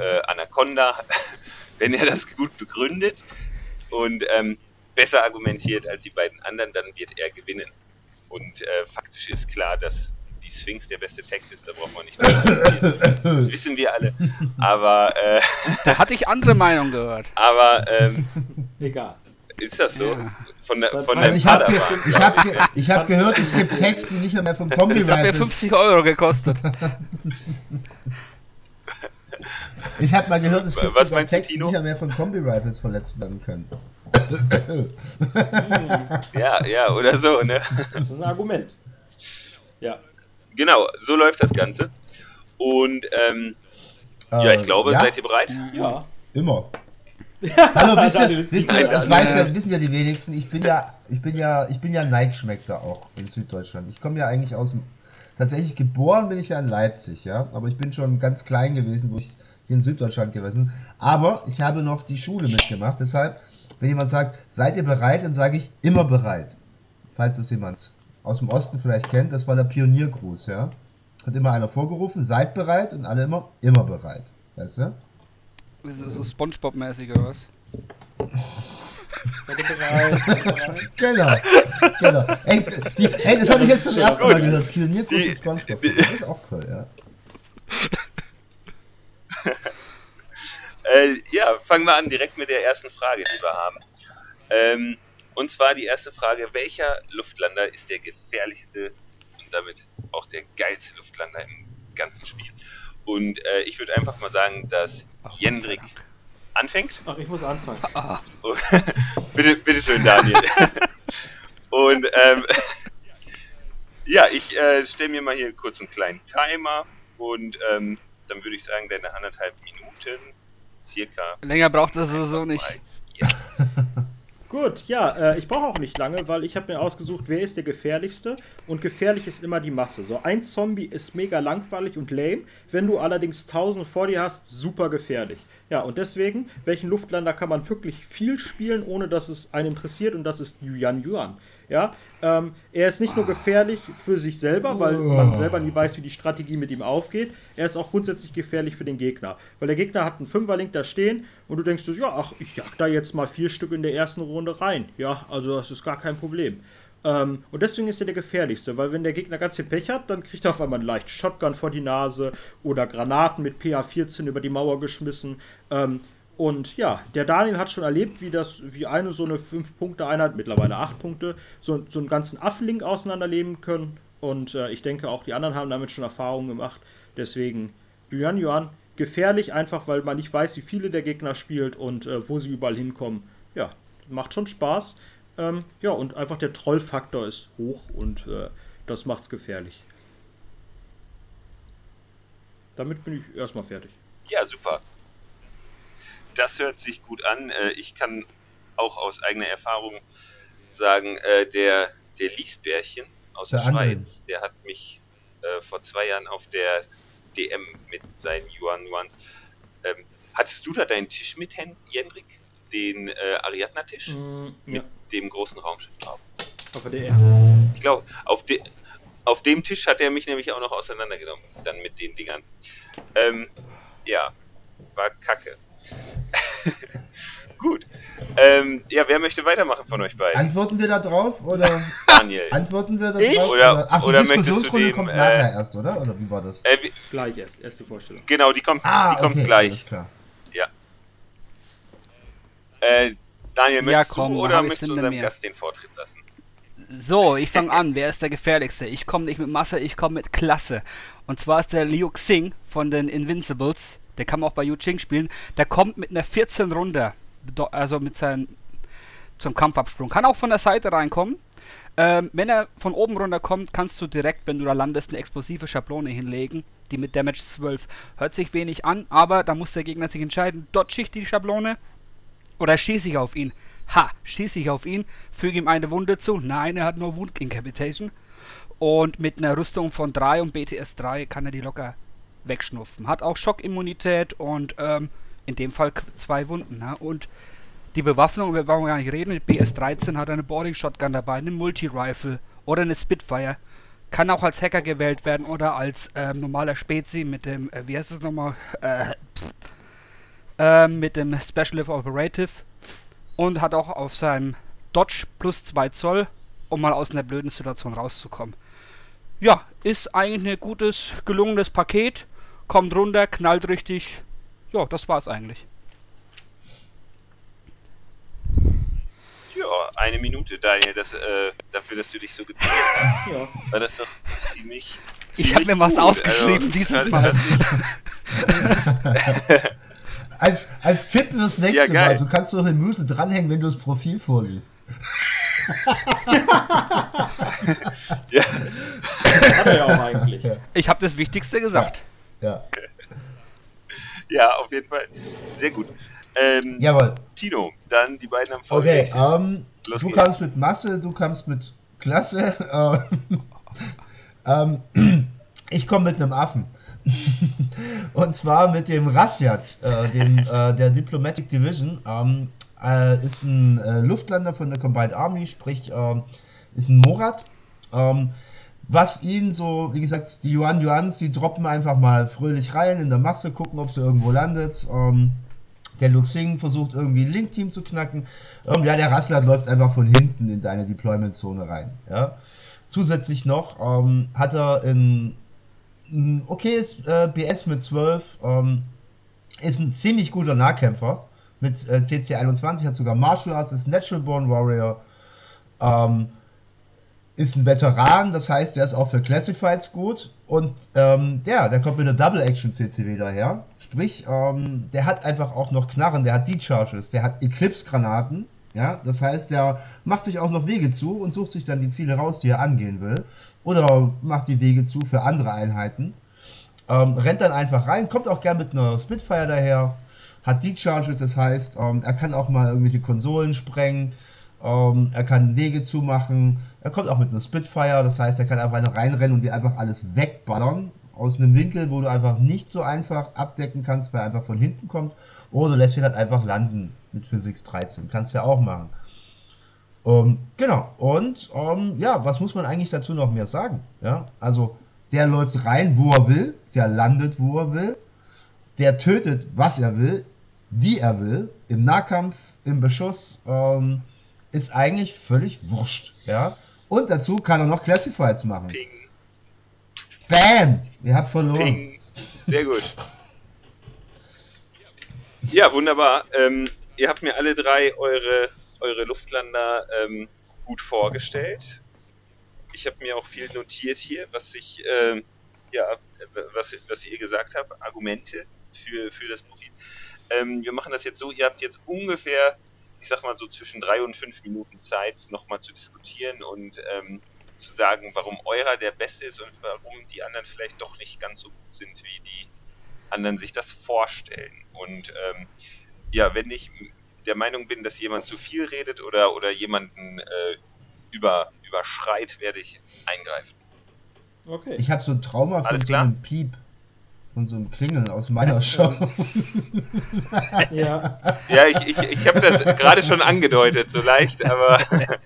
äh, Anaconda, wenn er das gut begründet und ähm, besser argumentiert als die beiden anderen, dann wird er gewinnen. Und äh, faktisch ist klar, dass die Sphinx der beste Tag ist, da braucht man nicht Das wissen wir alle. Aber äh, da hatte ich andere Meinungen gehört. Aber ähm, egal. Ist das so? Ja. Von, der, von also ich habe ge hab ge ich hab gehört, es gibt Tags, die nicht mehr von Kombi Das hat mir 50 Euro gekostet. ich habe mal gehört, es gibt Was sogar Tags, die nicht mehr von Kombi Rifles verletzt werden können. ja, ja, oder so, ne? Das ist ein Argument. Ja. Genau, so läuft das Ganze. Und ähm, äh, ja, ich glaube, ja? seid ihr bereit? Ja. Immer. Hallo, wisst ihr, wisst ihr das weiß ja, wissen ja die wenigsten. Ich bin ja, ich bin ja, ich bin ja Neigschmeckter auch in Süddeutschland. Ich komme ja eigentlich aus dem, tatsächlich geboren bin ich ja in Leipzig, ja, aber ich bin schon ganz klein gewesen, wo ich hier in Süddeutschland gewesen. Aber ich habe noch die Schule mitgemacht, deshalb, wenn jemand sagt, seid ihr bereit, dann sage ich immer bereit. Falls das jemand aus dem Osten vielleicht kennt, das war der Pioniergruß, ja. Hat immer einer vorgerufen, seid bereit und alle immer, immer bereit. Weißt du? Das ist so Spongebob-mäßig oder was? genau, genau. Ey, die, ey das habe ich jetzt zum ersten Mal gehört. Pionierkurs und Spongebob. Das ist auch cool, ja. äh, ja, fangen wir an direkt mit der ersten Frage, die wir haben. Ähm, und zwar die erste Frage, welcher Luftlander ist der gefährlichste und damit auch der geilste Luftlander im ganzen Spiel? Und äh, ich würde einfach mal sagen, dass Ach, Jendrik anfängt. Ach, ich muss anfangen. Ah. bitte, bitte schön, Daniel. und ähm, ja, ich äh, stelle mir mal hier kurz einen kleinen Timer und ähm, dann würde ich sagen, deine anderthalb Minuten circa. Länger braucht das sowieso nicht. Ja. Gut, ja, äh, ich brauche auch nicht lange, weil ich habe mir ausgesucht, wer ist der gefährlichste. Und gefährlich ist immer die Masse. So ein Zombie ist mega langweilig und lame. Wenn du allerdings tausende vor dir hast, super gefährlich. Ja, und deswegen, welchen Luftlander kann man wirklich viel spielen, ohne dass es einen interessiert? Und das ist Yuan Yuan. Ja, ähm, er ist nicht nur gefährlich für sich selber, weil man selber nie weiß, wie die Strategie mit ihm aufgeht. Er ist auch grundsätzlich gefährlich für den Gegner. Weil der Gegner hat einen Fünferlink da stehen und du denkst, ja, ach, ich jag da jetzt mal vier Stück in der ersten Runde rein. Ja, also das ist gar kein Problem. Ähm, und deswegen ist er der gefährlichste, weil wenn der Gegner ganz viel Pech hat, dann kriegt er auf einmal einen leichten Shotgun vor die Nase oder Granaten mit PA-14 über die Mauer geschmissen. Ähm, und ja, der Daniel hat schon erlebt, wie das, wie eine so eine 5-Punkte-Einheit, mittlerweile 8 Punkte, so, so einen ganzen Affenlink auseinanderleben können. Und äh, ich denke, auch die anderen haben damit schon Erfahrungen gemacht. Deswegen, Yuan Yuan, gefährlich, einfach weil man nicht weiß, wie viele der Gegner spielt und äh, wo sie überall hinkommen. Ja, macht schon Spaß. Ähm, ja, und einfach der Trollfaktor ist hoch und äh, das macht's gefährlich. Damit bin ich erstmal fertig. Ja, super das hört sich gut an. Äh, ich kann auch aus eigener Erfahrung sagen, äh, der, der Liesbärchen aus der, der Schweiz, der hat mich äh, vor zwei Jahren auf der DM mit seinen Yuan Yuans. Ähm, hattest du da deinen Tisch mit, Jendrik? Den äh, Ariadna-Tisch? Mm, ja. Mit dem großen Raumschiff drauf? Auf der DM. Ich glaube, auf, de auf dem Tisch hat er mich nämlich auch noch auseinandergenommen, dann mit den Dingern. Ähm, ja, war kacke. Gut. Ähm, ja, wer möchte weitermachen von euch beiden? Antworten wir da drauf oder? Daniel. Antworten wir da drauf? Oder, oder, Ach, die oder Diskussionsrunde dem, kommt äh, nachher erst, oder? Oder wie war das? Äh, wie, gleich erst, erste Vorstellung. Genau, die kommt, ah, die kommt okay, gleich. Alles klar. Ja. Äh, Daniel, möchtest ja, komm, du oder möchtest du unserem Gast den Vortritt lassen? So, ich fange an. Wer ist der gefährlichste? Ich komme nicht mit Masse, ich komme mit Klasse. Und zwar ist der Liu Xing von den Invincibles. Der kann man auch bei Yu Ching spielen. Der kommt mit einer 14 runter. Also mit seinem zum Kampfabsprung. Kann auch von der Seite reinkommen. Ähm, wenn er von oben runter kommt, kannst du direkt, wenn du da landest, eine explosive Schablone hinlegen, die mit Damage 12. Hört sich wenig an, aber da muss der Gegner sich entscheiden, dodge ich die Schablone oder schieße ich auf ihn. Ha, schieße ich auf ihn, füge ihm eine Wunde zu. Nein, er hat nur Wound Incapitation. Und mit einer Rüstung von 3 und BTS 3 kann er die locker wegschnupfen. Hat auch Schockimmunität und ähm, in dem Fall zwei Wunden. Ne? Und die Bewaffnung, wir brauchen gar nicht reden, mit BS13 hat eine Boarding Shotgun dabei, eine Multi-Rifle oder eine Spitfire. Kann auch als Hacker gewählt werden oder als ähm, normaler Spezi mit dem, äh, wie heißt es nochmal? Äh, äh, mit dem Special Operative. Und hat auch auf seinem Dodge plus 2 Zoll, um mal aus einer blöden Situation rauszukommen ja, ist eigentlich ein gutes, gelungenes Paket. Kommt runter, knallt richtig. Ja, das war's eigentlich. Ja, eine Minute, Daniel, das, äh, dafür, dass du dich so gezeigt hast. Ja. War das doch ziemlich. ich habe mir was aufgeschrieben also, dieses Mal. als, als Tipp fürs nächste ja, Mal, du kannst doch eine Minute dranhängen, wenn du das Profil vorliest. ja. Hat er ja auch eigentlich. Ich habe das Wichtigste gesagt. Ja. Ja, auf jeden Fall. Sehr gut. Ähm, Jawohl. Tino, dann die beiden am Okay, ähm, du geht's. kamst mit Masse, du kamst mit Klasse. ähm, ich komme mit einem Affen. Und zwar mit dem Rasyat, äh, dem, äh, der Diplomatic Division. Ähm, äh, ist ein äh, Luftlander von der Combined Army, sprich, ähm, ist ein Morat. Ähm, was ihn so, wie gesagt, die Yuan Yuans, die droppen einfach mal fröhlich rein in der Masse, gucken, ob sie irgendwo landet. Ähm, der Luxing versucht irgendwie ein Link-Team zu knacken. Ähm, ja, der Rassler läuft einfach von hinten in deine Deployment-Zone rein. Ja. Zusätzlich noch ähm, hat er ein, ein okayes äh, BS mit 12, ähm, ist ein ziemlich guter Nahkämpfer mit äh, CC21, hat sogar Martial Arts, ist Natural Born Warrior. Ähm, ist ein Veteran, das heißt, der ist auch für Classifieds gut. Und ähm, der, der kommt mit einer Double Action CCW daher. Sprich, ähm, der hat einfach auch noch Knarren, der hat D-Charges, der hat Eclipse-Granaten. Ja, das heißt, der macht sich auch noch Wege zu und sucht sich dann die Ziele raus, die er angehen will. Oder macht die Wege zu für andere Einheiten. Ähm, rennt dann einfach rein, kommt auch gern mit einer Spitfire daher. Hat D-Charges, das heißt, ähm, er kann auch mal irgendwelche Konsolen sprengen ähm, er kann Wege zumachen. Er kommt auch mit einer Spitfire, das heißt, er kann einfach reinrennen und dir einfach alles wegballern. Aus einem Winkel, wo du einfach nicht so einfach abdecken kannst, weil er einfach von hinten kommt. Oder du lässt ihn halt einfach landen mit Physics 13. Kannst du ja auch machen. Ähm, genau. Und ähm, ja, was muss man eigentlich dazu noch mehr sagen? Ja, also der läuft rein, wo er will, der landet, wo er will, der tötet, was er will, wie er will, im Nahkampf, im Beschuss. Ähm, ist eigentlich völlig wurscht. Ja? Und dazu kann er noch Classifieds machen. Ping. Bam! Ihr habt verloren. Ping. Sehr gut. ja, wunderbar. Ähm, ihr habt mir alle drei eure, eure Luftlander ähm, gut vorgestellt. Ich habe mir auch viel notiert hier, was ich, ähm, ja, was, was ihr gesagt habt, Argumente für, für das Profil. Ähm, wir machen das jetzt so, ihr habt jetzt ungefähr ich sag mal so zwischen drei und fünf Minuten Zeit, nochmal zu diskutieren und ähm, zu sagen, warum eurer der beste ist und warum die anderen vielleicht doch nicht ganz so gut sind, wie die anderen sich das vorstellen. Und ähm, ja, wenn ich der Meinung bin, dass jemand zu viel redet oder, oder jemanden äh, über, überschreit, werde ich eingreifen. Okay. Ich habe so ein Trauma von so einem Piep von so einem Klingeln aus meiner Show. ja. Ja, ich, ich, ich habe das gerade schon angedeutet, so leicht, aber.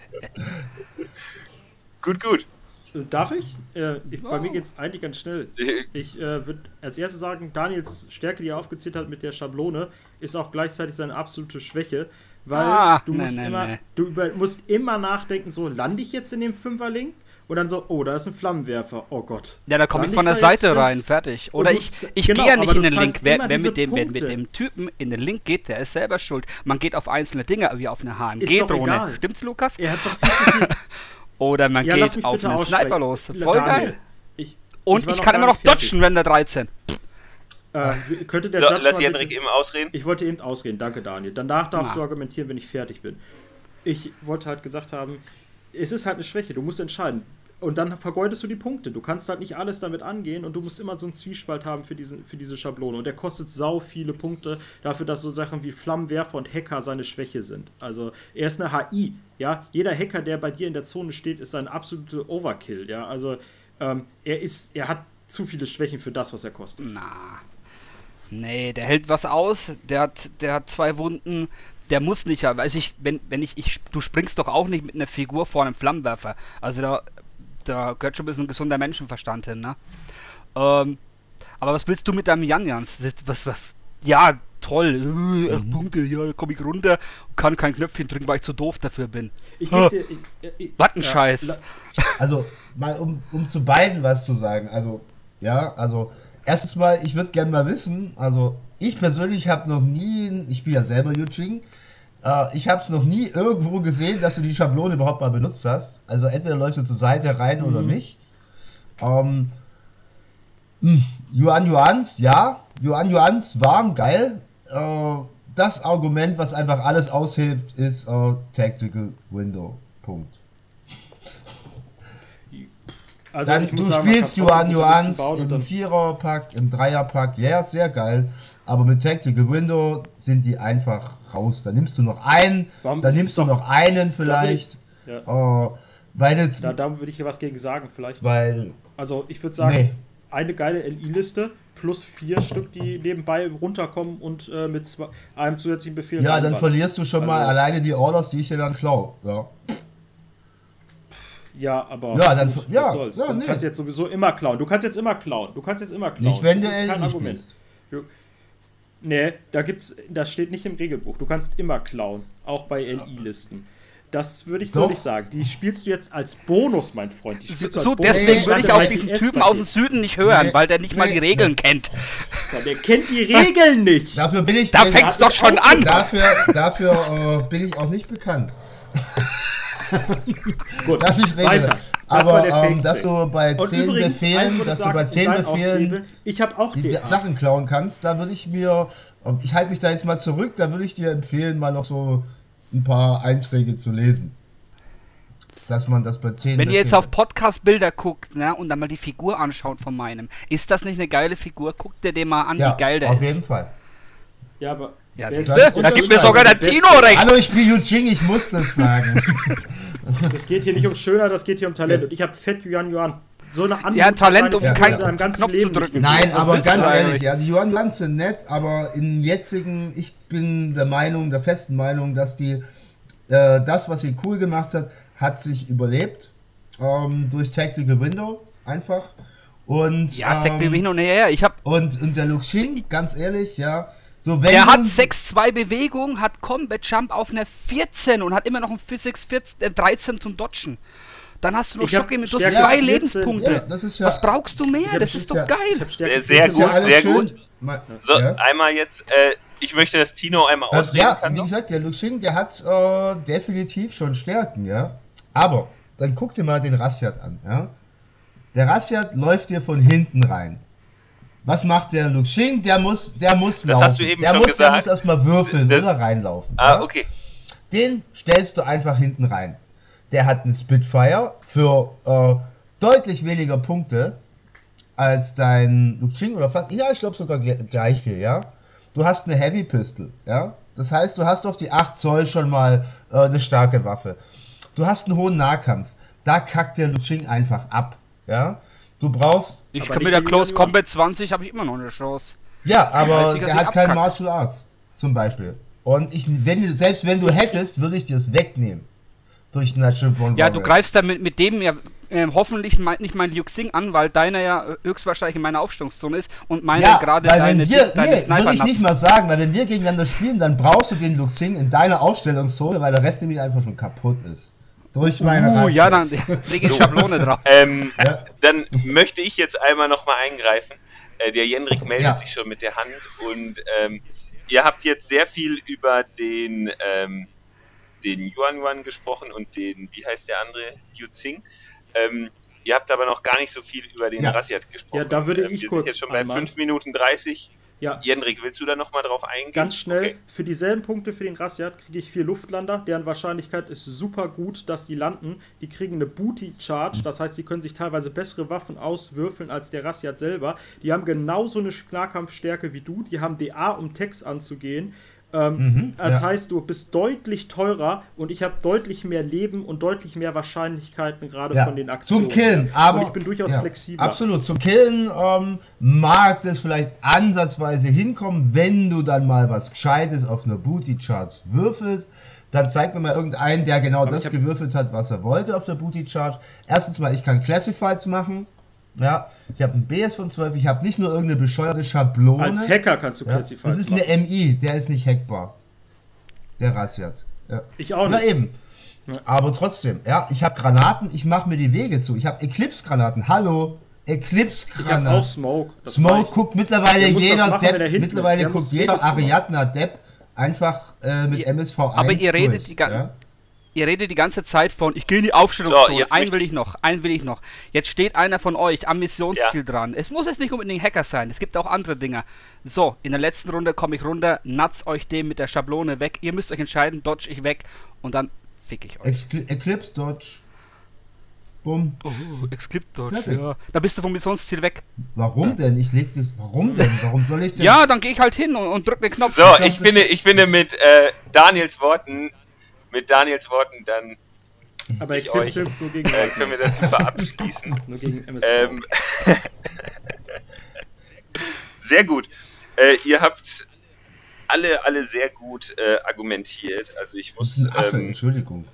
gut, gut. Äh, darf ich? Äh, ich oh. Bei mir geht es eigentlich ganz schnell. Ich äh, würde als erstes sagen, Daniels Stärke, die er aufgezählt hat mit der Schablone, ist auch gleichzeitig seine absolute Schwäche. Weil ah, du, musst nee, immer, nee. du über, musst immer nachdenken, so lande ich jetzt in dem Fünferling? Und dann so, oh, da ist ein Flammenwerfer. Oh Gott. Ja, da komme ich von der Seite rein, fertig. Oder ich, ich genau, gehe ja nicht in den Link. Wer, wer mit, dem, wer mit dem Typen in den Link geht, der ist selber schuld. Man geht auf einzelne Dinge, wie auf eine HMG-Drohne. Stimmt's, Lukas? Er hat doch viel. Oder man ja, geht auf einen Sniper los. Voll Daniel, geil. Ich, Und ich, ich kann immer noch dodgen, wenn der 13. Äh, könnte der so, Judge lass Hendrik eben ausreden. Ich wollte eben ausreden, danke Daniel. Danach darfst Na. du argumentieren, wenn ich fertig bin. Ich wollte halt gesagt haben, es ist halt eine Schwäche, du musst entscheiden. Und dann vergeudest du die Punkte. Du kannst halt nicht alles damit angehen und du musst immer so einen Zwiespalt haben für, diesen, für diese Schablone. Und der kostet sau viele Punkte dafür, dass so Sachen wie Flammenwerfer und Hacker seine Schwäche sind. Also er ist eine HI, ja. Jeder Hacker, der bei dir in der Zone steht, ist ein absoluter Overkill, ja. Also ähm, er ist, er hat zu viele Schwächen für das, was er kostet. Na. Nee, der hält was aus, der hat, der hat zwei Wunden, der muss nicht, weiß ich, wenn, wenn ich, ich, du springst doch auch nicht mit einer Figur vor einem Flammenwerfer. Also da da gehört schon ein bisschen gesunder Menschenverstand hin, ne? Ähm, aber was willst du mit deinem Jan Jans? Was, was? Ja, toll. Äh, acht mhm. Punkte, ja, komm ich runter und kann kein Knöpfchen drücken, weil ich zu doof dafür bin. Ich geb dir, ich, was ein ja, Scheiß. Also, mal um, um zu beiden was zu sagen. Also, ja, also, erstens mal, ich würde gerne mal wissen, also, ich persönlich habe noch nie, ich bin ja selber Yuching, äh, ich habe es noch nie irgendwo gesehen, dass du die Schablone überhaupt mal benutzt hast. Also entweder läufst du zur Seite rein mhm. oder nicht. Ähm, hm, Yuan Yuans, ja. Yuan Yuans waren geil. Äh, das Argument, was einfach alles aushebt, ist äh, Tactical Window. Punkt. Also Dann, du sagen, spielst Yuan Yuans im Viererpack, im Dreierpack, ja, sehr geil. Aber mit Tactical Window sind die einfach raus. Da nimmst du noch einen, Warum da nimmst du noch einen vielleicht. Ich, ja. uh, weil jetzt, da, da würde ich hier was gegen sagen, vielleicht. Weil. Also ich würde sagen, nee. eine geile LI-Liste plus vier Stück, die nebenbei runterkommen und äh, mit zwei, einem zusätzlichen Befehl. Ja, dann verlierst du schon also, mal alleine die Orders, die ich dir dann klau. Ja. Ja, aber ja, dann, gut, ja. Ja, du nee. kannst jetzt sowieso immer klauen. Du kannst jetzt immer klauen. Du kannst jetzt immer klauen. Nicht, wenn das ist kein Argument. Spielst. Nee, da gibt's, das steht nicht im Regelbuch. Du kannst immer klauen, auch bei LI-Listen. Das würde ich Doch. so nicht sagen. Die spielst du jetzt als Bonus, mein Freund. so, so deswegen würde ich auch diesen Typen aus dem Süden nicht hören, nee, weil der nicht nee, mal die Regeln nee. kennt. Ja, der kennt die Regeln nicht. Dafür bin ich. Da fängt doch schon an. Dafür, dafür äh, bin ich auch nicht bekannt. Gut, dass ich rede. Weiter. Das Aber ähm, dass du bei zehn Befehlen, dass sagen, du bei zehn Befehlen ich habe auch die Sachen klauen kannst, da würde ich mir, ich halte mich da jetzt mal zurück, da würde ich dir empfehlen, mal noch so ein paar Einträge zu lesen. Dass man das bei 10 Wenn ihr jetzt auf Podcast-Bilder guckt ne, und dann mal die Figur anschaut von meinem, ist das nicht eine geile Figur? Guckt dir den mal an, ja, wie geil der auf ist. Auf jeden Fall. Ja, aber ja, siehst du? Da gibt mir sogar der Tino recht. Hallo, ich bin Yu Jing, ich muss das sagen. das geht hier nicht um Schöner, das geht hier um Talent. Und ich habe Fett Yuan Yuan. So eine andere ja, Talent, um ja, kein ja. ganzen Knopf Leben zu drücken. Nein, aber ganz ehrlich, ja, die Yuan Yuan sind nett, aber in jetzigen, ich bin der Meinung, der festen Meinung, dass die, äh, das, was sie cool gemacht hat, hat sich überlebt. Ähm, durch Tactical Window einfach. Und, ja, ähm, Tactical Window, nee, ich hab. Und, und der Luxin, ganz ehrlich, ja, so, der hat 6-2 Bewegung, hat Combat Jump auf einer 14 und hat immer noch ein Physics 14, äh, 13 zum Dodgen. Dann hast du noch Schocke mit zwei ja, Lebenspunkte. Ja, ja, Was brauchst du mehr? Das ist doch geil. Sehr, sehr gut, sehr schön. gut. So, einmal jetzt, äh, ich möchte, dass Tino einmal ausreden ja, kann. Wie gesagt, der Luxing, der hat äh, definitiv schon Stärken, ja. Aber, dann guck dir mal den Rassiat an, ja. Der Rassiat läuft dir von hinten rein. Was macht der Luxing? Der muss, der muss das laufen. der, muss, gesagt. der muss erstmal würfeln das, oder reinlaufen. Ah, ja? okay. Den stellst du einfach hinten rein. Der hat einen Spitfire für äh, deutlich weniger Punkte als dein Luxing oder fast. Ja, ich glaube sogar gleich viel, ja. Du hast eine Heavy Pistol, ja. Das heißt, du hast auf die 8 Zoll schon mal äh, eine starke Waffe. Du hast einen hohen Nahkampf. Da kackt der Luxing einfach ab, ja. Du brauchst. Ich kann mit der Close Combat 20 habe ich immer noch eine Chance. Ja, aber der hat kein Martial Arts, zum Beispiel. Und ich, wenn, selbst wenn du hättest, würde ich dir es wegnehmen. Durch Natural Born Ja, du greifst dann mit, mit dem, ja, ähm, hoffentlich mein, nicht mein Liu Xing an, weil deiner ja höchstwahrscheinlich in meiner Aufstellungszone ist und meiner ja, gerade deine, wir, deine nee, Sniper würde ich nicht mal sagen, weil wenn wir gegeneinander spielen, dann brauchst du den Liu Xing in deiner Aufstellungszone, weil der Rest nämlich einfach schon kaputt ist. Durch meine uh, ja, dann lege ich Schablone drauf. Ähm, ja. Dann möchte ich jetzt einmal nochmal eingreifen. Äh, der Jendrik meldet ja. sich schon mit der Hand und ähm, ihr habt jetzt sehr viel über den, ähm, den Yuan Yuan gesprochen und den, wie heißt der andere, Yu Xing. Ähm, ihr habt aber noch gar nicht so viel über den ja. Rasjad gesprochen. Ja, da würde ich Wir kurz sind jetzt schon bei 5 Minuten 30. Ja. Jendrik, willst du da nochmal drauf eingehen? Ganz schnell, okay. für dieselben Punkte für den Rassiat kriege ich vier Luftlander, deren Wahrscheinlichkeit ist super gut, dass die landen. Die kriegen eine Booty Charge, das heißt, sie können sich teilweise bessere Waffen auswürfeln als der Rassiat selber. Die haben genauso eine Nahkampfstärke wie du, die haben DA, um Text anzugehen. Ähm, mhm, das ja. heißt, du bist deutlich teurer und ich habe deutlich mehr Leben und deutlich mehr Wahrscheinlichkeiten gerade ja. von den Aktionen. Zum Killen, aber und ich bin durchaus ja, flexibel. Absolut, zum Killen ähm, mag es vielleicht ansatzweise hinkommen, wenn du dann mal was Gescheites auf einer Booty Charts würfelst. Dann zeig mir mal irgendeinen, der genau aber das gewürfelt hat, was er wollte auf der Booty Chart. Erstens mal, ich kann Classifieds machen. Ja, ich habe ein BS von 12, ich habe nicht nur irgendeine bescheuerte Schablone. Als Hacker kannst du ja, Classified Das ist machen. eine MI, der ist nicht hackbar. Der Rassiat. Ja. Ich auch nicht. Ja, eben. Ja. Aber trotzdem, ja, ich habe Granaten, ich mache mir die Wege zu. Ich habe Eclipse-Granaten. Hallo, Eclipse-Granaten. Ich habe auch Smoke. Das Smoke guckt mittlerweile jeder machen, Depp, mittlerweile guckt jeder Ariadna-Depp einfach äh, mit MSV 1 Aber ihr redet durch, die ganze ja? Ihr redet die ganze Zeit von, ich gehe in die Aufstellungszone, so, einen will ich noch, einen will ich noch. Jetzt steht einer von euch am Missionsziel ja. dran. Es muss jetzt nicht unbedingt Hacker sein, es gibt auch andere Dinge. So, in der letzten Runde komme ich runter, natz euch dem mit der Schablone weg. Ihr müsst euch entscheiden, dodge ich weg und dann fick ich euch. Eclipse Dodge. Bumm. Oh, Eclipse Dodge, ja. Da bist du vom Missionsziel weg. Warum denn? Ich leg das. Warum denn? Warum soll ich denn? Ja, dann gehe ich halt hin und, und drück den Knopf. So, ich, ich finde, ich finde mit äh, Daniels Worten mit Daniels Worten dann. Aber ich euch, nur gegen äh, können wir das super abschließen. nur gegen MSV. Ähm, sehr gut. Äh, ihr habt alle, alle sehr gut äh, argumentiert. Also ich muss. Das ist ein Affe, ähm, Entschuldigung.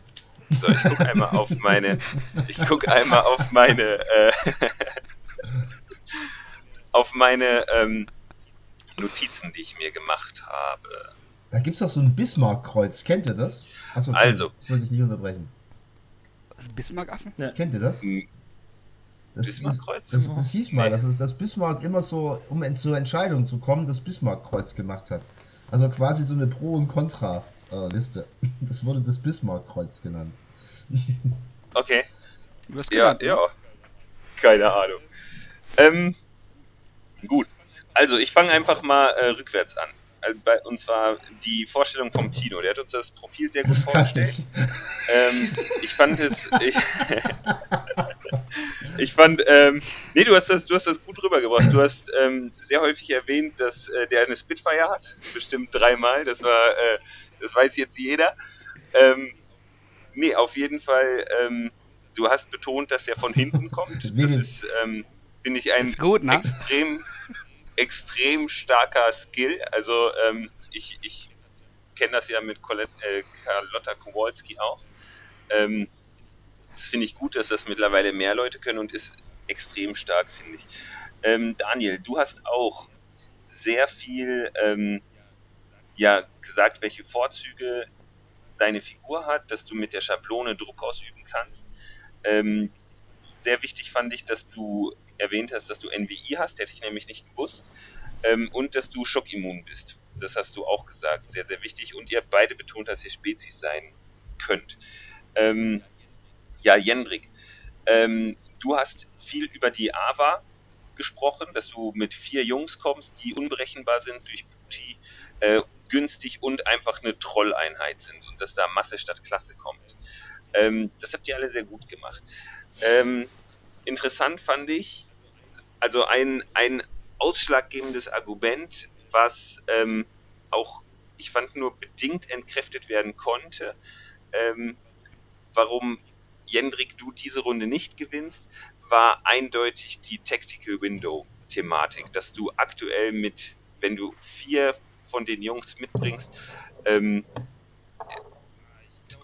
So, ich gucke einmal auf meine. Ich gucke einmal auf meine. Äh, auf meine ähm, Notizen, die ich mir gemacht habe. Da gibt es doch so ein Bismarck-Kreuz. Kennt ihr das? Achso, also. Ich wollte dich nicht unterbrechen. Bismarck-Affen? Ja. Kennt ihr das? Hm. Das, Bismarck-Kreuz? Das, das, hieß mal, dass, dass Bismarck immer so, um zur Entscheidung zu kommen, das Bismarck-Kreuz gemacht hat. Also quasi so eine Pro- und Contra-Liste. Das wurde das Bismarck-Kreuz genannt. Okay. Ja, ne? ja. Keine Ahnung. Ähm, gut. Also, ich fange einfach mal äh, rückwärts an. Bei, und zwar die Vorstellung vom Tino. Der hat uns das Profil sehr gut vorgestellt. Ähm, ich fand es. Ich, ich fand, ähm, nee, du hast das, du hast das gut rübergebracht. Du hast ähm, sehr häufig erwähnt, dass äh, der eine Spitfire hat, bestimmt dreimal. Das war, äh, das weiß jetzt jeder. Ähm, nee, auf jeden Fall. Ähm, du hast betont, dass der von hinten kommt. Das ist, ähm, finde ich, ein gut, ne? extrem extrem starker Skill. Also ähm, ich, ich kenne das ja mit Colette, äh, Carlotta Kowalski auch. Ähm, das finde ich gut, dass das mittlerweile mehr Leute können und ist extrem stark, finde ich. Ähm, Daniel, du hast auch sehr viel ähm, ja, gesagt, welche Vorzüge deine Figur hat, dass du mit der Schablone Druck ausüben kannst. Ähm, sehr wichtig fand ich, dass du erwähnt hast, dass du NWI hast, hätte ich nämlich nicht gewusst. Ähm, und dass du schockimmun bist. Das hast du auch gesagt, sehr, sehr wichtig. Und ihr beide betont, dass ihr Spezies sein könnt. Ähm, ja, Jendrik, ähm, du hast viel über die AVA gesprochen, dass du mit vier Jungs kommst, die unberechenbar sind durch Booty, äh, günstig und einfach eine Trolleinheit sind und dass da Masse statt Klasse kommt. Ähm, das habt ihr alle sehr gut gemacht. Ähm, interessant fand ich, also ein, ein ausschlaggebendes Argument, was ähm, auch, ich fand, nur bedingt entkräftet werden konnte, ähm, warum Jendrik du diese Runde nicht gewinnst, war eindeutig die Tactical Window Thematik, dass du aktuell mit, wenn du vier von den Jungs mitbringst, ähm,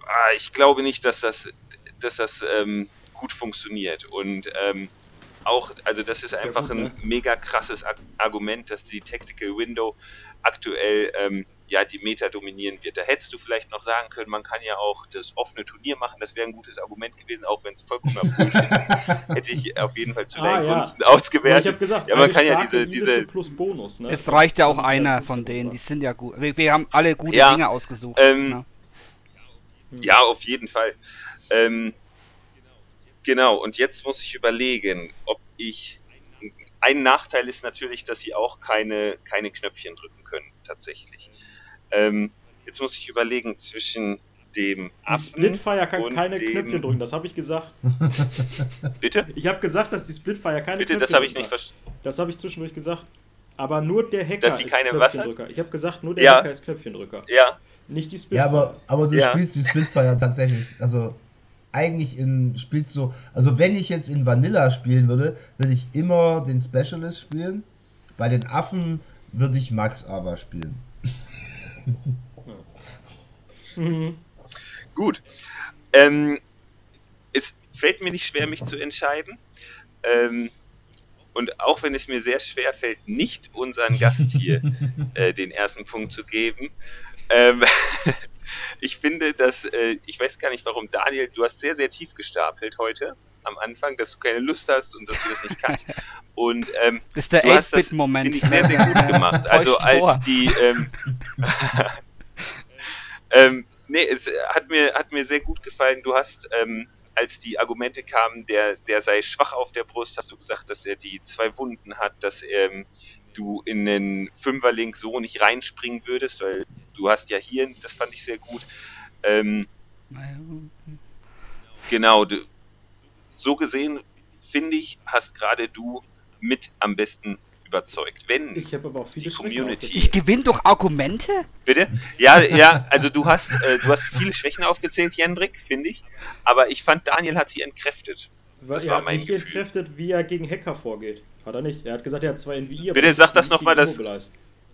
ah, ich glaube nicht, dass das, dass das ähm, gut funktioniert. Und ähm, auch, also das ist einfach ja, gut, ein ne? mega krasses Argument, dass die Tactical Window aktuell ähm, ja die Meta dominieren wird. Da hättest du vielleicht noch sagen können, man kann ja auch das offene Turnier machen, das wäre ein gutes Argument gewesen, auch wenn es vollkommen Bullshit ist. Hätte ich auf jeden Fall zu ah, deinen ja. Gunsten ausgewertet. Ich habe gesagt, ja, man kann ja diese, diese plus Bonus. Ne? Es reicht ja auch einer von denen, die sind ja gut. Wir, wir haben alle gute ja, Dinge ausgesucht. Ähm, ja. ja. auf jeden Fall. Ähm, genau, und jetzt muss ich überlegen, ob ich ein Nachteil ist natürlich, dass sie auch keine, keine Knöpfchen drücken können, tatsächlich. Ähm, jetzt muss ich überlegen zwischen dem Die Splitfire kann keine dem... Knöpfchen drücken, das habe ich gesagt. Bitte? Ich habe gesagt, dass die Splitfire keine Bitte, Knöpfchen das habe ich nicht verstanden. Das habe ich zwischendurch gesagt. Aber nur der Hacker dass die ist keine Knöpfchendrücker. Ich habe gesagt, nur der ja. Hacker ist Knöpfchendrücker. Ja. Nicht die Splitfire. Ja, aber, aber du ja. spielst die Splitfire tatsächlich. Also eigentlich in spielst so, also wenn ich jetzt in Vanilla spielen würde, würde ich immer den Specialist spielen. Bei den Affen würde ich Max aber spielen. Mhm. Gut. Ähm, es fällt mir nicht schwer, mich zu entscheiden. Ähm, und auch wenn es mir sehr schwer fällt, nicht unseren Gast hier äh, den ersten Punkt zu geben, ähm, ich finde, dass, äh, ich weiß gar nicht warum, Daniel, du hast sehr, sehr tief gestapelt heute am Anfang, dass du keine Lust hast und dass du das nicht kannst. Und ähm, das ist der 8-Bit-Moment. Finde ich sehr, sehr gut gemacht. also als die ähm, ähm, nee, es hat mir, hat mir sehr gut gefallen. Du hast, ähm, als die Argumente kamen, der, der sei schwach auf der Brust, hast du gesagt, dass er die zwei Wunden hat, dass ähm, du in den Fünferlink so nicht reinspringen würdest, weil du hast ja hier, das fand ich sehr gut. Ähm, genau, du, so gesehen, finde ich, hast gerade du mit am besten überzeugt. Wenn ich habe aber auch viele die Community. Ich gewinne doch Argumente? Bitte? Ja, ja, also du hast, äh, du hast viele Schwächen aufgezählt, Jendrik, finde ich. Aber ich fand, Daniel hat sie entkräftet. Weil das er war hat mein nicht Gefühl. entkräftet, wie er gegen Hacker vorgeht. Hat er nicht. Er hat gesagt, er hat zwei NVI. Bitte sag das nochmal, das.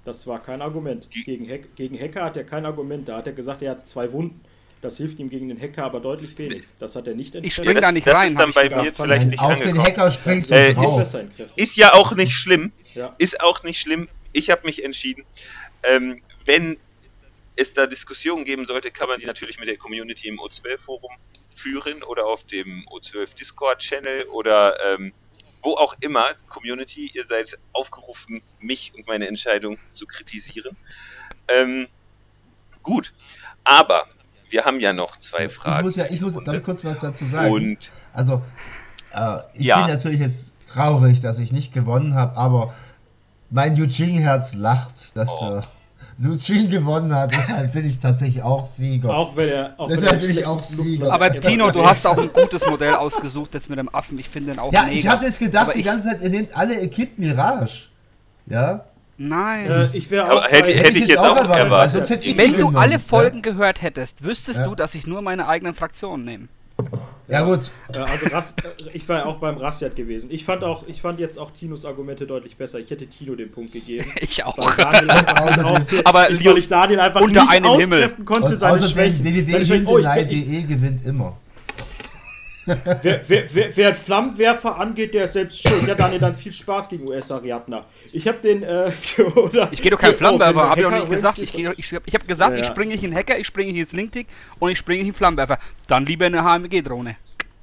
Das war kein Argument. Gegen, Hack, gegen Hacker hat er kein Argument. Da hat er gesagt, er hat zwei Wunden. Das hilft ihm gegen den Hacker aber deutlich wenig. Das hat er nicht Ich spring da nicht das rein. Ist dann bei mir vielleicht nicht Auf angekommen. den Hacker springst du äh, drauf. Ist, ja auch nicht schlimm. Ja. Ist auch nicht schlimm. Ich habe mich entschieden. Ähm, wenn es da Diskussionen geben sollte, kann man die natürlich mit der Community im O12-Forum führen oder auf dem O12 Discord-Channel oder ähm, wo auch immer. Community, ihr seid aufgerufen, mich und meine Entscheidung zu kritisieren. Ähm, gut, aber wir haben ja noch zwei Fragen. Ich muss ja, ich muss dann kurz was dazu sagen. Und also, äh, ich ja. bin natürlich jetzt traurig, dass ich nicht gewonnen habe, aber mein Eugene-Herz lacht, dass oh. der Lucin gewonnen hat. Deshalb bin ich tatsächlich auch Sieger. Auch wenn er. Auch deshalb bin ich auch Sieger. Aber Tino, du hast auch ein gutes Modell ausgesucht jetzt mit dem Affen. Ich finde den auch Ja, mega. ich habe jetzt gedacht aber die ganze Zeit, ihr nehmt alle Equipe Mirage. Ja? Nein. Äh, ich wäre auch. Hätte, hätte, ich jetzt, jetzt auch erwartet. Also, Wenn du alle Folgen ja? gehört hättest, wüsstest ja. du, dass ich nur meine eigenen Fraktionen nehme. Ja, gut. Äh, also Ras, äh, ich war ja auch beim Rassiat gewesen. Ich fand auch, ich fand jetzt auch Tinos Argumente deutlich besser. Ich hätte Tino den Punkt gegeben. ich auch. aber ich, weil ich Daniel einfach unter nicht einem Himmel. konnte Und seine Schwächen. www.de oh, gewinnt immer wer, wer, wer, wer Flammenwerfer angeht, der ist selbst schuld. Ja, Daniel, dann viel Spaß gegen US-Ariadna. Ich habe den, äh, oder, Ich gehe doch kein Flammenwerfer, habe ich auch nicht gesagt. Ich, ich, ich habe gesagt, ja, ja. ich springe nicht in Hacker, ich springe nicht ins Linktick und ich springe nicht in Flammenwerfer. Dann lieber eine HMG-Drohne.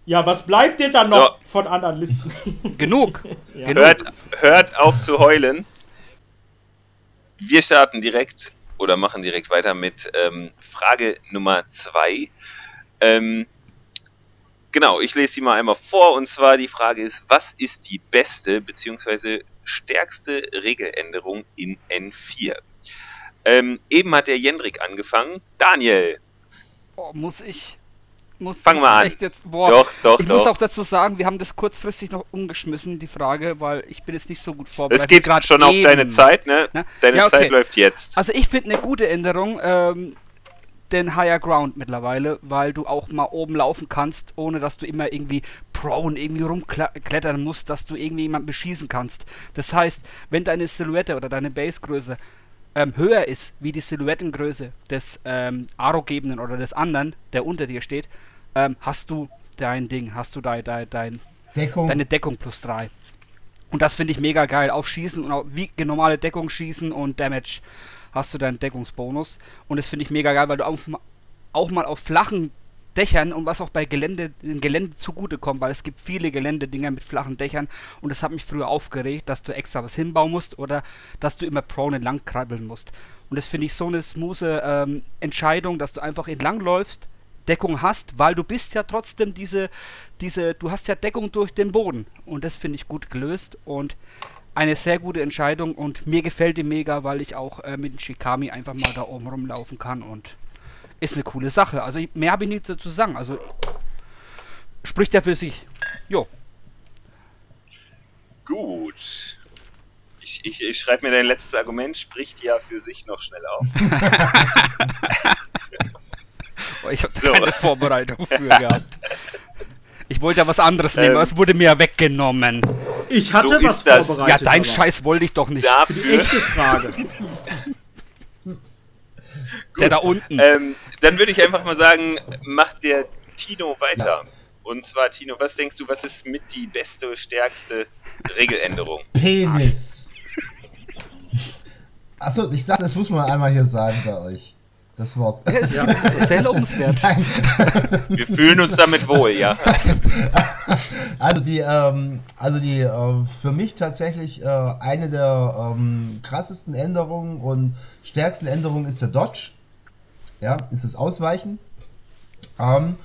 Ja, was bleibt dir dann noch so. von anderen Listen? Genug. ja. hört, hört auf zu heulen. Wir starten direkt oder machen direkt weiter mit ähm, Frage Nummer 2. Ähm, Genau, ich lese sie mal einmal vor und zwar die Frage ist, was ist die beste bzw. stärkste Regeländerung in N4? Ähm, eben hat der Jendrik angefangen. Daniel. Oh, muss ich. Muss Fang mal an. Jetzt, boah, doch, doch, ich doch. muss auch dazu sagen, wir haben das kurzfristig noch umgeschmissen, die Frage, weil ich bin jetzt nicht so gut vorbereitet. Es geht gerade schon eben. auf deine Zeit, ne? ne? Deine ja, okay. Zeit läuft jetzt. Also ich finde eine gute Änderung. Ähm, den Higher Ground mittlerweile, weil du auch mal oben laufen kannst, ohne dass du immer irgendwie prone irgendwie rumklettern musst, dass du irgendwie jemanden beschießen kannst. Das heißt, wenn deine Silhouette oder deine Basegröße ähm, höher ist wie die Silhouettengröße des ähm, Aro-Gebenden oder des anderen, der unter dir steht, ähm, hast du dein Ding, hast du da dein, dein, Deckung. deine Deckung plus 3. Und das finde ich mega geil. Auf Schießen und auch wie normale Deckung schießen und Damage hast du deinen Deckungsbonus. Und das finde ich mega geil, weil du auch, mal auf flachen Dächern und was auch bei Gelände, dem Gelände zugutekommt, weil es gibt viele Geländedinger mit flachen Dächern und das hat mich früher aufgeregt, dass du extra was hinbauen musst oder dass du immer prone entlang krabbeln musst. Und das finde ich so eine smooth ähm, Entscheidung, dass du einfach entlang läufst, Deckung hast, weil du bist ja trotzdem diese, diese, du hast ja Deckung durch den Boden und das finde ich gut gelöst und eine sehr gute Entscheidung und mir gefällt die mega, weil ich auch äh, mit dem Shikami einfach mal da oben rumlaufen kann und ist eine coole Sache. Also mehr habe ich nicht dazu sagen. Also spricht ja für sich. Jo. Gut. Ich, ich, ich schreibe mir dein letztes Argument, spricht ja für sich noch schnell auf. oh, ich habe so. keine Vorbereitung für gehabt. Ich wollte ja was anderes nehmen, ähm, aber es wurde mir weggenommen. Ich hatte so was vorbereitet. Ja, dein aber. Scheiß wollte ich doch nicht. Dafür. Für die echte Frage. der da unten. Ähm, dann würde ich einfach mal sagen, macht der Tino weiter. Ja. Und zwar, Tino, was denkst du, was ist mit die beste, stärkste Regeländerung? Penis. Achso, ich dachte, das muss man einmal hier sagen bei euch. Das Wort. Ja, das ist sehr lobenswert. Wir fühlen uns damit wohl, ja. Also die, ähm, also die äh, für mich tatsächlich äh, eine der ähm, krassesten Änderungen und stärksten Änderungen ist der Dodge. Ja, ist das Ausweichen. Ähm,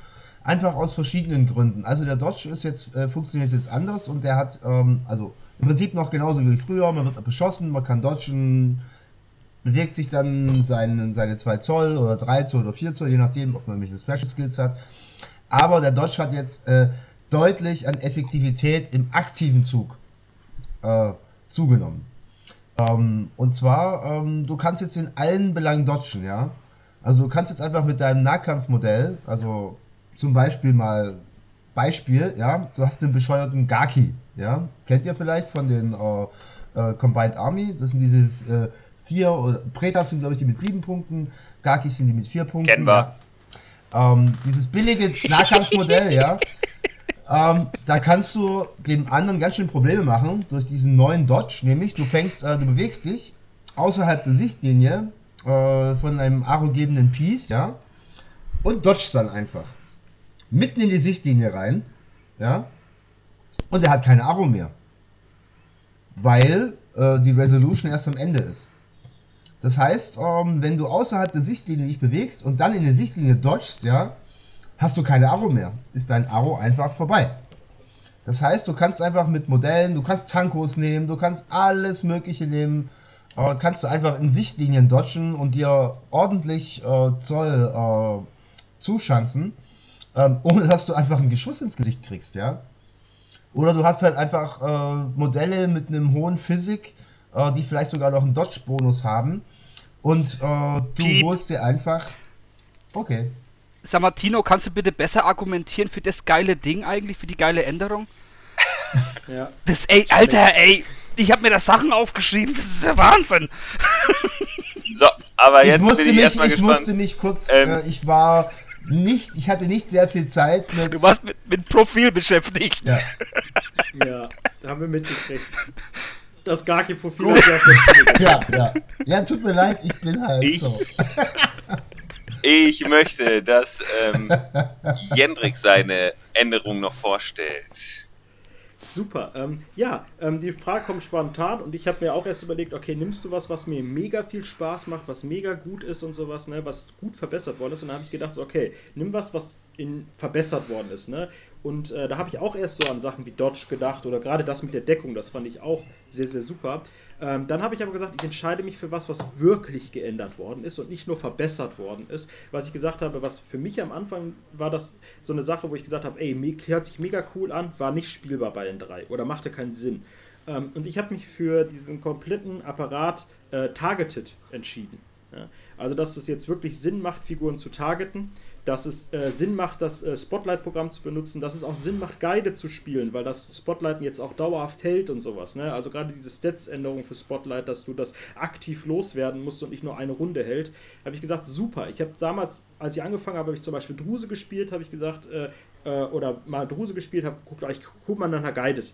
einfach aus verschiedenen Gründen. Also der Dodge ist jetzt, äh, funktioniert jetzt anders und der hat, ähm, also im Prinzip noch genauso wie früher, man wird beschossen, man kann dodgen, bewegt sich dann sein, seine 2 Zoll oder 3 Zoll oder 4 Zoll, je nachdem, ob man welche Special Skills hat. Aber der Dodge hat jetzt äh, deutlich an Effektivität im aktiven Zug äh, zugenommen. Ähm, und zwar, ähm, du kannst jetzt in allen Belangen dodgen, ja. Also du kannst jetzt einfach mit deinem Nahkampfmodell, also zum Beispiel mal Beispiel, ja, du hast den bescheuerten Gaki, ja, kennt ihr vielleicht von den äh, äh, Combined Army, das sind diese äh, vier, oder Pretas sind glaube ich die mit sieben Punkten, Gakis sind die mit vier Punkten. Kennen wir. Ja. Ähm, dieses billige Nahkampfmodell, ja, ähm, da kannst du dem anderen ganz schön Probleme machen durch diesen neuen Dodge, nämlich du fängst, äh, du bewegst dich außerhalb der Sichtlinie äh, von einem aro-gebenden Piece, ja, und dodgst dann einfach mitten in die Sichtlinie rein, ja, und er hat keine Aro mehr, weil äh, die Resolution erst am Ende ist. Das heißt, ähm, wenn du außerhalb der Sichtlinie dich bewegst und dann in die Sichtlinie dodgst, ja, hast du keine Aro mehr. Ist dein Aro einfach vorbei. Das heißt, du kannst einfach mit Modellen, du kannst Tankos nehmen, du kannst alles Mögliche nehmen, äh, kannst du einfach in Sichtlinien dodgen und dir ordentlich äh, Zoll äh, zuschanzen, ähm, ohne dass du einfach ein Geschuss ins Gesicht kriegst, ja. Oder du hast halt einfach äh, Modelle mit einem hohen Physik, äh, die vielleicht sogar noch einen Dodge-Bonus haben und äh, du Piep. holst dir einfach. Okay. Sag mal, Tino, kannst du bitte besser argumentieren für das geile Ding eigentlich, für die geile Änderung? ja. Das, ey, Alter, ey, ich habe mir da Sachen aufgeschrieben, das ist der Wahnsinn. So, aber jetzt ich musste bin ich mich, erstmal Ich gespannt. musste mich kurz, ähm, äh, ich war nicht, ich hatte nicht sehr viel Zeit mit. Du warst mit, mit Profil beschäftigt. Ja. ja, da haben wir mitgekriegt. Das Gaki-Profil. ja, ja. Ja, tut mir leid, ich bin halt ich, so. Ich möchte, dass ähm, Jendrik seine Änderung noch vorstellt. Super. Ähm, ja, ähm, die Frage kommt spontan und ich habe mir auch erst überlegt, okay, nimmst du was, was mir mega viel Spaß macht, was mega gut ist und sowas, ne, was gut verbessert worden ist. Und dann habe ich gedacht, so, okay, nimm was, was in, verbessert worden ist, ne. Und äh, da habe ich auch erst so an Sachen wie Dodge gedacht oder gerade das mit der Deckung, das fand ich auch sehr, sehr super. Ähm, dann habe ich aber gesagt, ich entscheide mich für was, was wirklich geändert worden ist und nicht nur verbessert worden ist. Was ich gesagt habe, was für mich am Anfang war das so eine Sache, wo ich gesagt habe, ey, hört sich mega cool an, war nicht spielbar bei den drei oder machte keinen Sinn. Ähm, und ich habe mich für diesen kompletten Apparat äh, Targeted entschieden. Ja? Also, dass es jetzt wirklich Sinn macht, Figuren zu targeten, dass es äh, Sinn macht, das äh, Spotlight-Programm zu benutzen, dass es auch Sinn macht, Guide zu spielen, weil das Spotlight jetzt auch dauerhaft hält und sowas. Ne? Also gerade diese Stats-Änderung für Spotlight, dass du das aktiv loswerden musst und nicht nur eine Runde hält, habe ich gesagt, super. Ich habe damals, als ich angefangen habe, habe ich zum Beispiel Druse gespielt, habe ich gesagt, äh, äh oder mal Druse gespielt, habe geguckt, ich gucke mal nach einer Guided.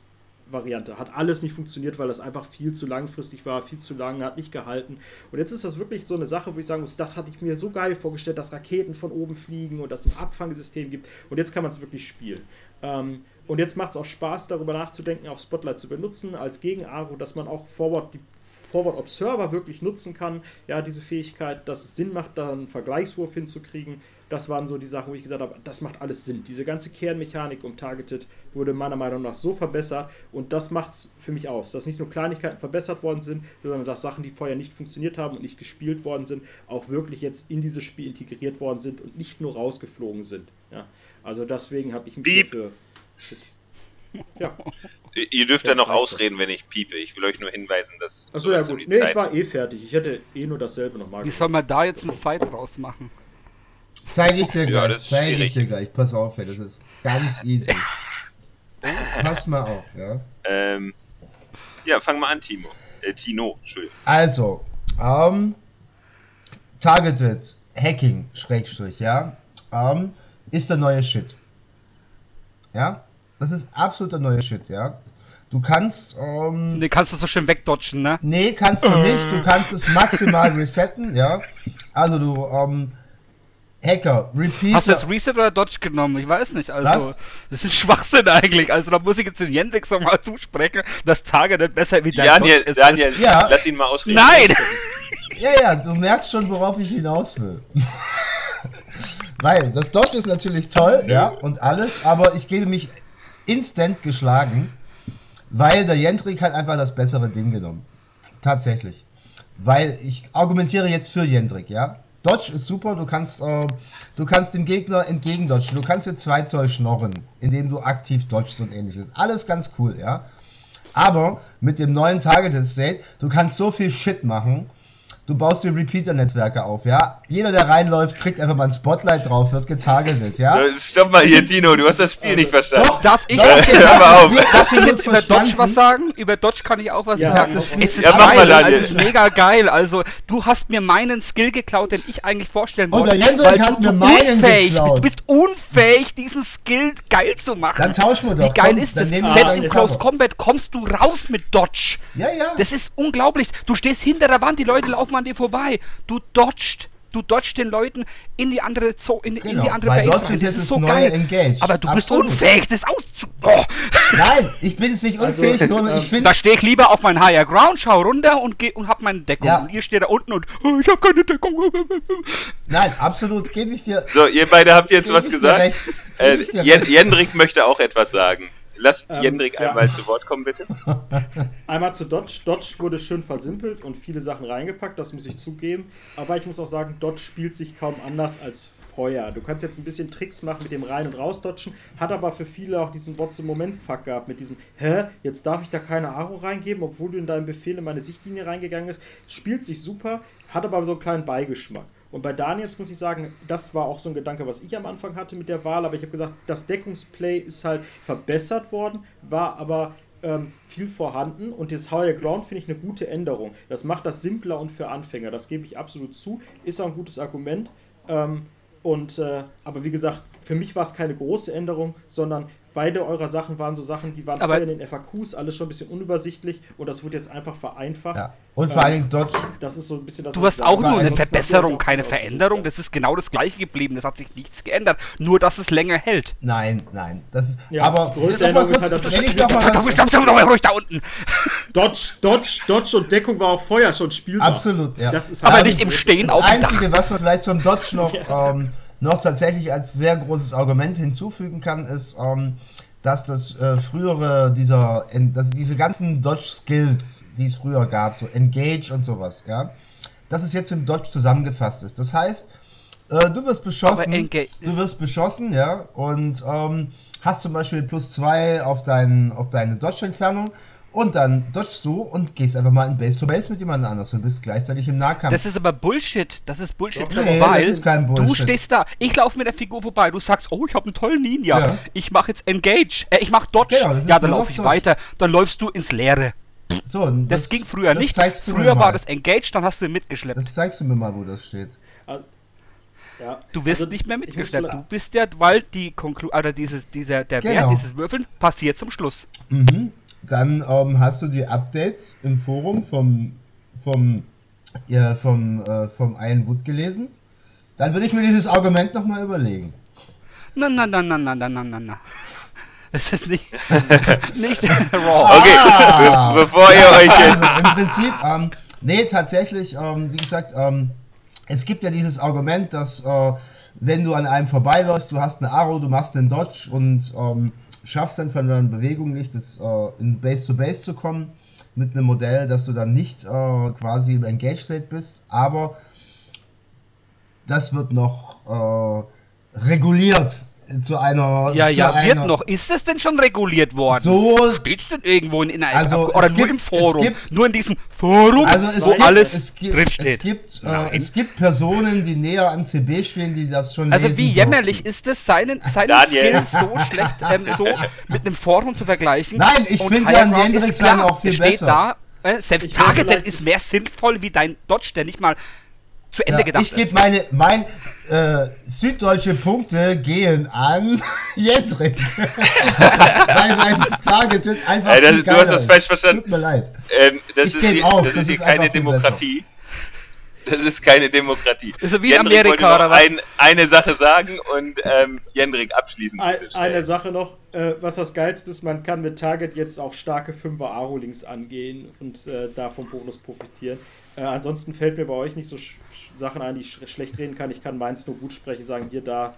Variante. Hat alles nicht funktioniert, weil das einfach viel zu langfristig war, viel zu lang, hat nicht gehalten. Und jetzt ist das wirklich so eine Sache, wo ich sagen muss, das hatte ich mir so geil vorgestellt, dass Raketen von oben fliegen und dass es ein Abfangsystem gibt. Und jetzt kann man es wirklich spielen. Ähm, und jetzt macht es auch Spaß, darüber nachzudenken, auch Spotlight zu benutzen als Gegen-Aro, dass man auch Forward, die Forward Observer wirklich nutzen kann. Ja, diese Fähigkeit, dass es Sinn macht, da einen Vergleichswurf hinzukriegen. Das waren so die Sachen, wo ich gesagt habe, das macht alles Sinn. Diese ganze Kernmechanik um Targeted wurde meiner Meinung nach so verbessert und das macht es für mich aus, dass nicht nur Kleinigkeiten verbessert worden sind, sondern dass Sachen, die vorher nicht funktioniert haben und nicht gespielt worden sind, auch wirklich jetzt in dieses Spiel integriert worden sind und nicht nur rausgeflogen sind. Ja, also deswegen habe ich mich Beep. für Shit. Ja. Ihr dürft ja noch ausreden, wenn ich piepe. Ich will euch nur hinweisen, dass. Achso, ja, gut. Nee, Zeit ich war eh fertig. Ich hätte eh nur dasselbe nochmal Wie soll man da jetzt einen Fight draus machen? Zeige ich dir gleich, ja, zeige ich dir gleich. Pass auf, das ist ganz easy. Pass mal auf, ja. Ähm, ja, fang mal an, Timo. Äh, Tino, Entschuldigung. Also, ähm, Targeted Hacking, Schrägstrich, ja, ähm, ist der neue Shit. Ja, das ist absoluter neuer Shit, ja. Du kannst. Ähm, nee, kannst du so schön wegdodgen, ne? Nee, kannst du nicht. Du kannst es maximal resetten, ja. Also du, ähm, Hacker, Repeat. Hast du jetzt Reset oder Dodge genommen? Ich weiß nicht. Also, Was? das ist Schwachsinn eigentlich. Also, da muss ich jetzt den Jendrix nochmal zusprechen, dass Tage nicht besser wie dein Daniel, Dodge ist. Daniel, ja. lass ihn mal ausreden. Nein! Ja, ja, du merkst schon, worauf ich hinaus will. Weil, das Dodge ist natürlich toll, ja, und alles, aber ich gebe mich instant geschlagen, weil der Jendrik hat einfach das bessere Ding genommen. Tatsächlich. Weil ich argumentiere jetzt für Jendrik, ja. Dodge ist super, du kannst, äh, du kannst dem Gegner entgegendodgen, du kannst mit 2 Zoll schnorren, indem du aktiv dodgst und ähnliches. Alles ganz cool, ja. Aber mit dem neuen Target State, du kannst so viel Shit machen, du baust dir Repeater-Netzwerke auf, ja. Jeder, der reinläuft, kriegt einfach mal ein Spotlight drauf, wird getargetet, ja. Stopp mal hier, Dino, du hast das Spiel also, nicht verstanden. Doch, darf ich, darf ich, darf ich, darf ich jetzt über Dodge was sagen? Über Dodge kann ich auch was ja, sagen. Es ist ja, mach geil, mal, also es ist mega geil. Also, du hast mir meinen Skill geklaut, den ich eigentlich vorstellen wollte. Und der Jensel hat mir meinen unfähig, geklaut. Du bist unfähig, diesen Skill geil zu machen. Dann tauschen wir doch. Wie geil Komm, ist das? Selbst im Close Combat kommst du raus mit Dodge. Ja, ja. Das ist unglaublich. Du stehst hinter der Wand, die Leute laufen an dir vorbei. Du dodgst. Du dodgst den Leuten in die andere Zo in, genau, in die genau, andere Base. Dodge ist das so geil. Engage. Aber du Absolut. bist unfähig, das auszu. Oh. Nein, ich bin es nicht also, unfähig, also, nur ich finde. Da stehe ich lieber auf mein Higher Ground, schau runter und geh und hab meine Deckung. Ja. Und ihr steht da unten und oh, ich habe keine Deckung. Nein, absolut, gebe ich dir. So, ihr beide habt jetzt was gesagt. Äh, Jendrik möchte auch etwas sagen. Lass ähm, Jendrik ja. einmal zu Wort kommen, bitte. Einmal zu Dodge. Dodge wurde schön versimpelt und viele Sachen reingepackt, das muss ich zugeben. Aber ich muss auch sagen, Dodge spielt sich kaum anders als vorher. Du kannst jetzt ein bisschen Tricks machen mit dem Rein- und Rausdodgen, hat aber für viele auch diesen Botze-Moment-Fuck gehabt mit diesem, hä, jetzt darf ich da keine Aro reingeben, obwohl du in deinem Befehl in meine Sichtlinie reingegangen bist. Spielt sich super, hat aber so einen kleinen Beigeschmack. Und bei Daniels muss ich sagen, das war auch so ein Gedanke, was ich am Anfang hatte mit der Wahl, aber ich habe gesagt, das Deckungsplay ist halt verbessert worden, war aber ähm, viel vorhanden und das Higher Ground finde ich eine gute Änderung. Das macht das simpler und für Anfänger, das gebe ich absolut zu, ist auch ein gutes Argument. Ähm, und, äh, aber wie gesagt, für mich war es keine große Änderung, sondern beide eurer Sachen waren so Sachen, die waren aber in den FAQs alles schon ein bisschen unübersichtlich und das wurde jetzt einfach vereinfacht. Ja. Und vor allem Dodge. Das ist so ein bisschen das. Du hast auch nur eine Verbesserung, keine Veränderung. Das ist genau das gleiche geblieben. Das hat sich nichts geändert. Nur, dass es länger hält. Nein, nein. Das ist. Ja, aber größte Änderung ist halt, dass ich doch mal was. Stopp, stopp, stopp, ruhig da unten. Dodge, Dodge, Dodge und Deckung war auch vorher schon spielbar. Absolut, ja. Das ist aber halt nicht im Stehen Das Einzige, was man vielleicht zum Dodge noch. Ja. Ähm, noch tatsächlich als sehr großes Argument hinzufügen kann, ist, ähm, dass das äh, frühere, dieser, dass diese ganzen Dodge-Skills, die es früher gab, so Engage und sowas, ja, dass es jetzt im Dodge zusammengefasst ist. Das heißt, äh, du wirst beschossen, du wirst beschossen, ja, und ähm, hast zum Beispiel plus zwei auf, dein, auf deine Dodge-Entfernung und dann dodgst du und gehst einfach mal in Base-to-Base mit jemand anders und bist gleichzeitig im Nahkampf. Das ist aber Bullshit. Das ist Bullshit, so, nee, weil das ist kein Bullshit. du stehst da, ich laufe mit der Figur vorbei, du sagst, oh, ich habe einen tollen Ninja, ja. ich mache jetzt Engage, äh, ich mache Dodge, genau, ja, dann laufe ich Dodge. weiter, dann läufst du ins Leere. So, das, das, ging früher nicht. Früher war das Engage, dann hast du ihn mitgeschleppt. Das zeigst du mir mal, wo das steht. Ah, ja. Du wirst also, nicht mehr mitgeschleppt. Du bist der, weil die Konklu oder dieses, dieser, der genau. Wert dieses Würfeln passiert zum Schluss. Mhm. Dann ähm, hast du die Updates im Forum vom, vom, ja, vom, äh, vom Iron Wood gelesen. Dann würde ich mir dieses Argument nochmal überlegen. Na, na, na, na, na, na, na, na. Es ist nicht, nicht raw. Okay, ah, Be bevor ihr euch jetzt... Also im Prinzip, ähm, nee, tatsächlich, ähm, wie gesagt, ähm, es gibt ja dieses Argument, dass äh, wenn du an einem vorbeiläufst, du hast eine Arrow, du machst den Dodge und ähm, schaffst dann von deiner Bewegung nicht, das, äh, in Base to Base zu kommen mit einem Modell, dass du dann nicht äh, quasi im Engage State bist, aber das wird noch äh, reguliert zu einer. Ja, zu ja, einer, wird noch. Ist es denn schon reguliert worden? So. Steht denn irgendwo in, in einem also oder nur gibt, im Forum? Gibt, nur in diesem Forum, also es wo gibt, alles es gibt, drinsteht. Es gibt, äh, es gibt Personen, die näher an CB stehen, die das schon Also wie jämmerlich durften. ist es, seinen, seinen Skills so schlecht ähm, so mit einem Forum zu vergleichen? Nein, ich finde ja an Hendrix auch viel besser. Da, äh, selbst Targeted ist mehr sinnvoll wie dein Dodge, der nicht mal zu Ende ja, gedacht ich ist. Ich gebe meine, mein äh, süddeutsche Punkte gehen an Jendrik. Weil sein Target einfach. Ey, das, du hast das falsch verstanden. Tut mir leid. Ähm, das, ich ist die, auf, das, das, ist, keine Demokratie. Das ist keine Demokratie. Das ist wie in Amerika oder was? Ein, eine Sache sagen und ähm, Jendrik abschließend. Ein, eine Sache noch, äh, was das Geilste ist, man kann mit Target jetzt auch starke 5er Aro-Links angehen und äh, davon Bonus profitieren. Äh, ansonsten fällt mir bei euch nicht so sch Sachen ein, die ich sch schlecht reden kann. Ich kann meins nur gut sprechen, sagen, hier, da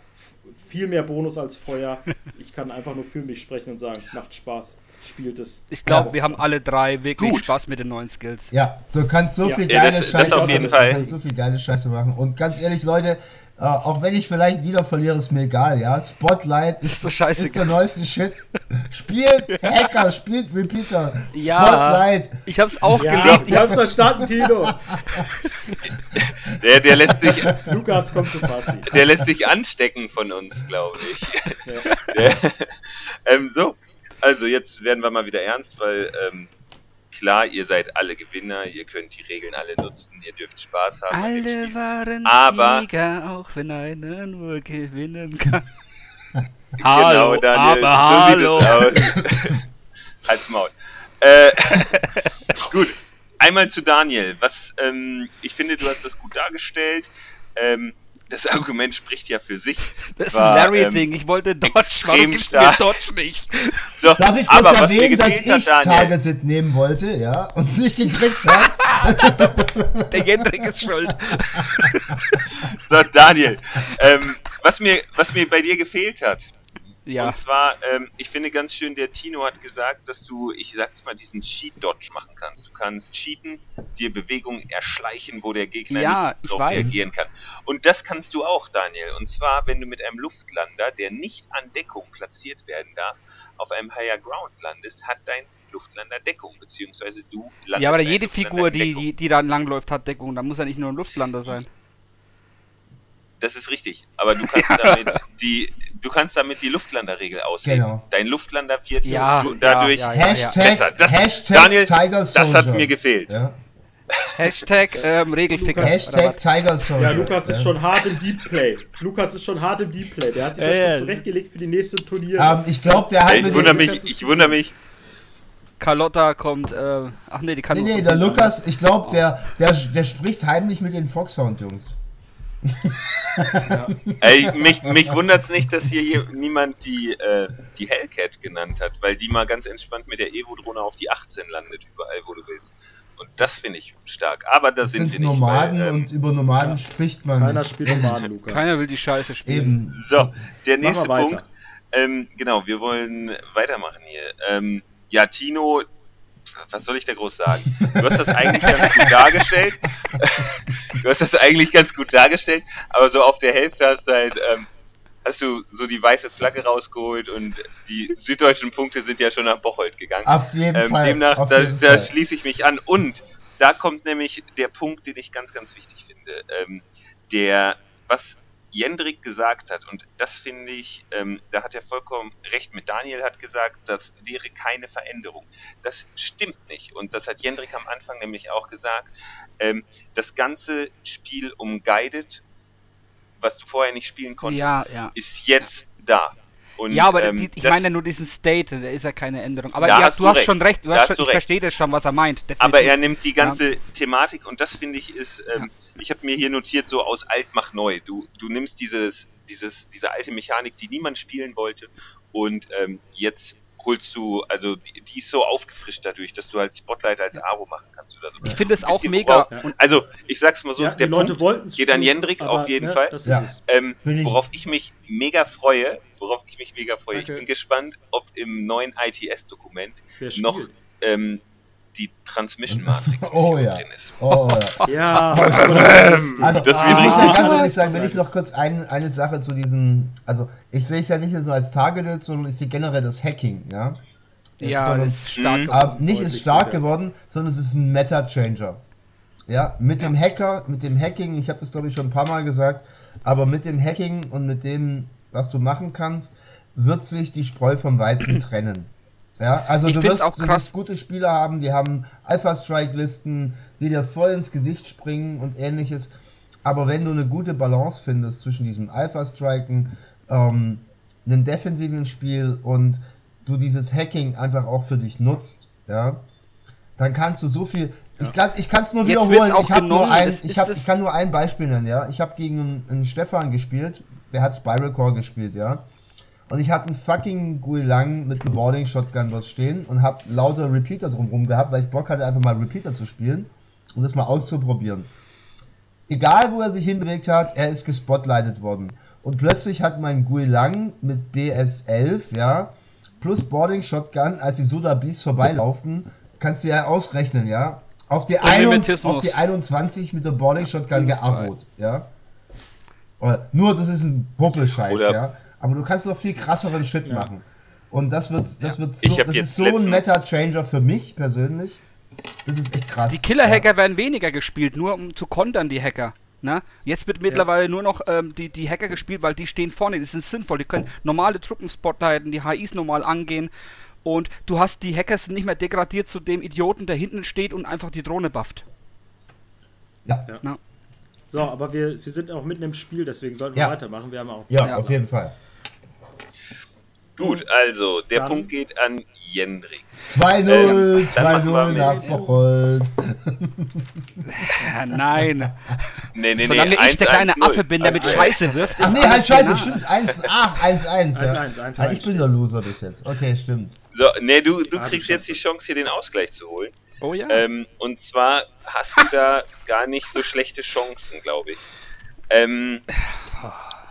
viel mehr Bonus als vorher. Ich kann einfach nur für mich sprechen und sagen, macht Spaß, spielt es. Ich glaube, ja. wir haben alle drei wirklich gut. Spaß mit den neuen Skills. Ja, du kannst so ja. viel geile ja, das, Scheiße das auf jeden Fall. Du kannst so viel geile Scheiße machen. Und ganz ehrlich, Leute, Uh, auch wenn ich vielleicht wieder verliere, ist mir egal, ja. Spotlight ist, so ist der neueste Shit. Spielt Hacker, spielt Repeater. Ja, Spotlight. Ich hab's auch ja, geliebt. Ich hab's verstanden, Tino. Der, der lässt sich. Lukas kommt zu Fazit. Der lässt sich anstecken von uns, glaube ich. Ja. Der, ähm, so, also jetzt werden wir mal wieder ernst, weil ähm, klar, ihr seid alle Gewinner, ihr könnt die Regeln alle nutzen, ihr dürft Spaß haben. Alle waren aber, Sieger, auch wenn einer nur gewinnen kann. hallo, genau, Daniel, aber so hallo. Halt's Maul. Äh, gut, einmal zu Daniel. Was, ähm, ich finde, du hast das gut dargestellt. Ähm, das Argument spricht ja für sich. Das ist ein Larry-Ding. Ähm, ich wollte Dodge, warum gibst du mir Dodge nicht? So, Darf ich kurz aber erwähnen, dass ich hat, Targeted nehmen wollte, ja, und es nicht gekriegt habe? Der Jendrik ist schuld. So, Daniel, ähm, was, mir, was mir bei dir gefehlt hat, ja. Und zwar, ähm, ich finde ganz schön, der Tino hat gesagt, dass du, ich sag's mal, diesen Cheat-Dodge machen kannst. Du kannst cheaten, dir Bewegungen erschleichen, wo der Gegner ja, nicht darauf reagieren kann. Und das kannst du auch, Daniel. Und zwar, wenn du mit einem Luftlander, der nicht an Deckung platziert werden darf, auf einem Higher Ground landest, hat dein Luftlander Deckung, beziehungsweise du landest. Ja, aber jede Figur, die, die, die da langläuft, hat Deckung. Da muss ja nicht nur ein Luftlander sein. Das ist richtig. Aber du kannst ja. damit die, du kannst damit die Luftlanderregel aushebeln. Genau. Dein Luftlander wird ja, dadurch ja, Hashtag, Das, Hashtag Daniel, Tiger das hat mir gefehlt. Hashtag ähm, Regelficker. Hashtag Tiger Soldier. Ja, Lukas ist schon hart im Deep Play. Lukas ist schon hart im Deep Play. Der hat sich das schon zurechtgelegt für die nächste Turnier. Ähm, ich glaube, der hat. Ich wundere mich. Ich wundere mich. Carlotta kommt, äh, ach nee, die kann Nee, nee, der Lukas, ich glaube, der, der, der spricht heimlich mit den Foxhound-Jungs ja. Ey, mich mich wundert es nicht, dass hier niemand die, äh, die Hellcat genannt hat, weil die mal ganz entspannt mit der Evo-Drohne auf die 18 landet, überall wo du willst. Und das finde ich stark. Aber da sind, sind wir nicht. Nomaden ähm, und über Nomaden ja. spricht man. Keiner nicht. spielt Nomaden, Lukas. Keiner will die Scheiße spielen. Eben. So, der nächste Punkt. Ähm, genau, wir wollen weitermachen hier. Ähm, ja, Tino, was soll ich da groß sagen? Du hast das eigentlich ganz gut dargestellt. du hast das eigentlich ganz gut dargestellt, aber so auf der Hälfte hast du halt, ähm, hast du so die weiße Flagge rausgeholt und die süddeutschen Punkte sind ja schon nach Bocholt gegangen. Auf jeden ähm, Fall. Demnach, da, da schließe ich mich an. Und da kommt nämlich der Punkt, den ich ganz, ganz wichtig finde. Ähm, der, was Jendrik gesagt hat, und das finde ich, ähm, da hat er vollkommen recht mit. Daniel hat gesagt, das wäre keine Veränderung. Das stimmt nicht. Und das hat Jendrik am Anfang nämlich auch gesagt. Ähm, das ganze Spiel um Guided, was du vorher nicht spielen konntest, ja, ja. ist jetzt da. Und, ja, aber ähm, die, ich meine nur diesen State, da ist ja keine Änderung. Aber ja, hast du, hast recht. schon recht, du hast schon, ich verstehe das schon, was er meint. Definitiv. Aber er nimmt die ganze ja. Thematik und das finde ich ist, ähm, ja. ich habe mir hier notiert, so aus alt mach neu. Du, du nimmst dieses, dieses, diese alte Mechanik, die niemand spielen wollte und ähm, jetzt holst du, also die, die, ist so aufgefrischt dadurch, dass du halt Spotlight als Aro machen kannst oder so. Ich finde es auch mega. Worauf, also, ich sag's mal so, ja, der Punkt geht an Jendrik auf jeden ne, Fall. Ähm, worauf ich mich mega freue, worauf ich mich mega freue, Danke. ich bin gespannt, ob im neuen ITS-Dokument noch ähm, die Transmission Matrix oh, ja. drin ist. Oh ja. ja. also, das wird richtig. Ich ganz ehrlich sagen, wenn ich noch kurz ein, eine Sache zu diesem, also ich sehe es ja nicht nur als Targeted, sondern ich sehe generell das Hacking, ja. Ja, sondern, ist stark geworden. Nicht ist stark geworden, sondern es ist ein Meta-Changer. Ja, mit dem Hacker, mit dem Hacking, ich habe das glaube ich schon ein paar Mal gesagt, aber mit dem Hacking und mit dem, was du machen kannst, wird sich die Spreu vom Weizen trennen. Ja, also du wirst, du wirst, gute Spieler haben, die haben Alpha-Strike-Listen, die dir voll ins Gesicht springen und ähnliches. Aber wenn du eine gute Balance findest zwischen diesem Alpha-Striken, ähm, einem defensiven Spiel und du dieses Hacking einfach auch für dich nutzt, ja, dann kannst du so viel. Ja. Ich, ich kann es nur Jetzt wiederholen. Ich, hab nur ein, ich, hab, ich kann nur ein Beispiel nennen, ja. Ich habe gegen einen, einen Stefan gespielt, der hat Spiral Core gespielt, ja. Und ich hatte einen fucking Guilang mit einem Boarding Shotgun dort stehen und habe lauter Repeater drumherum gehabt, weil ich Bock hatte, einfach mal Repeater zu spielen und das mal auszuprobieren. Egal, wo er sich hinbewegt hat, er ist gespotlightet worden. Und plötzlich hat mein Guilang mit BS11, ja, plus Boarding Shotgun, als die Soda Beasts vorbeilaufen, kannst du ja ausrechnen, ja, auf die, 21, auf die 21 mit der Boarding Shotgun gearbeitet, ja. Nur, das ist ein Puppelscheiß, ja. Aber du kannst noch viel krasseren Shit ja. machen. Und das wird, das wird so, das ist so ein Meta-Changer für mich persönlich. Das ist echt krass. Die Killer-Hacker ja. werden weniger gespielt, nur um zu kontern, die Hacker. Na? Jetzt wird mittlerweile ja. nur noch ähm, die, die Hacker gespielt, weil die stehen vorne, die sind sinnvoll, die können normale Truppen spotlighten, die HIs normal angehen und du hast die Hacker sind nicht mehr degradiert zu dem Idioten, der hinten steht und einfach die Drohne bufft. Ja. ja. So, aber wir, wir sind auch mitten im Spiel, deswegen sollten wir weitermachen. Wir haben auch Zeit. Ja, auf jeden Fall. Gut, also, der Dann Punkt geht an Jendrik. 2-0, 2-0 nach Bocholt. Nein. Nee, nee, Solange nee, ich der kleine Affe bin, der mit Scheiße wirft. Ach nee, halt Scheiße, stimmt. 1, ach, 1-1. Ja. Ah, ich bin der Loser bis jetzt. Okay, stimmt. So, nee, du, du kriegst jetzt die Chance, hier den Ausgleich zu holen. Oh ja. Ähm, und zwar hast du da gar nicht so schlechte Chancen, glaube ich. Ähm,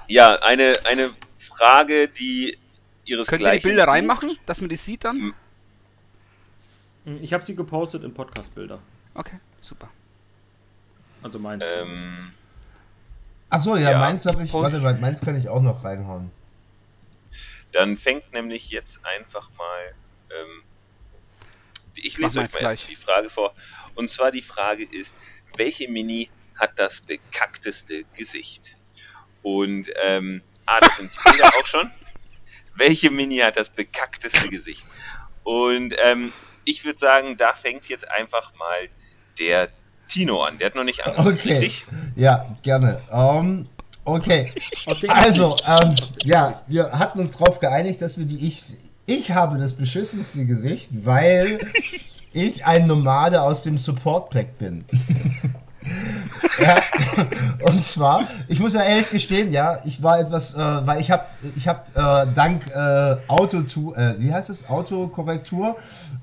ja, eine, eine Frage, die ihresgleichen. Könnt ihr die Bilder reinmachen, dass man die sieht dann? Hm, ich habe sie gepostet in Podcast-Bilder. Okay, super. Also meins. Ähm, Achso, ja, ja, meins habe ich. Warte, meins kann ich auch noch reinhauen. Dann fängt nämlich jetzt einfach mal. Ähm, ich lese euch mal erst die Frage vor. Und zwar die Frage ist: Welche Mini hat das bekackteste Gesicht? Und, ähm, ah, das sind die Bilder auch schon welche Mini hat das bekackteste Gesicht? Und ähm, ich würde sagen, da fängt jetzt einfach mal der Tino an. Der hat noch nicht angefangen. Okay. Richtig? Ja, gerne. Um, okay. Also, ähm, ja, wir hatten uns darauf geeinigt, dass wir die ich. Ich habe das beschissenste Gesicht, weil ich ein Nomade aus dem Support Pack bin. Ja, und zwar, ich muss ja ehrlich gestehen, ja, ich war etwas, äh, weil ich habe, ich habe äh, dank äh, Auto, äh, wie heißt es, Autokorrektur,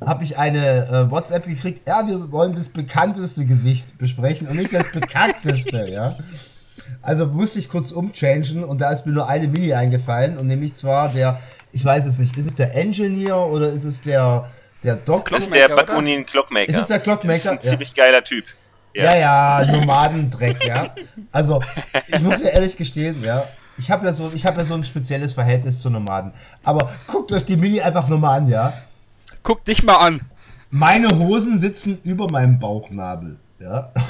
habe ich eine äh, WhatsApp gekriegt. Ja, wir wollen das bekannteste Gesicht besprechen und nicht das bekannteste, ja. Also musste ich kurz umchangen und da ist mir nur eine Mini eingefallen und nämlich zwar der, ich weiß es nicht, ist es der Engineer oder ist es der der Doktor? Der Bakunin Clockmaker. Ist es der Clockmaker? Das ist ein ziemlich geiler Typ. Ja, ja, ja Nomadendreck, ja. Also, ich muss ja ehrlich gestehen, ja. ich habe ja, so, hab ja so ein spezielles Verhältnis zu Nomaden. Aber guckt euch die Mini einfach nochmal an, ja? Guckt dich mal an. Meine Hosen sitzen über meinem Bauchnabel, ja?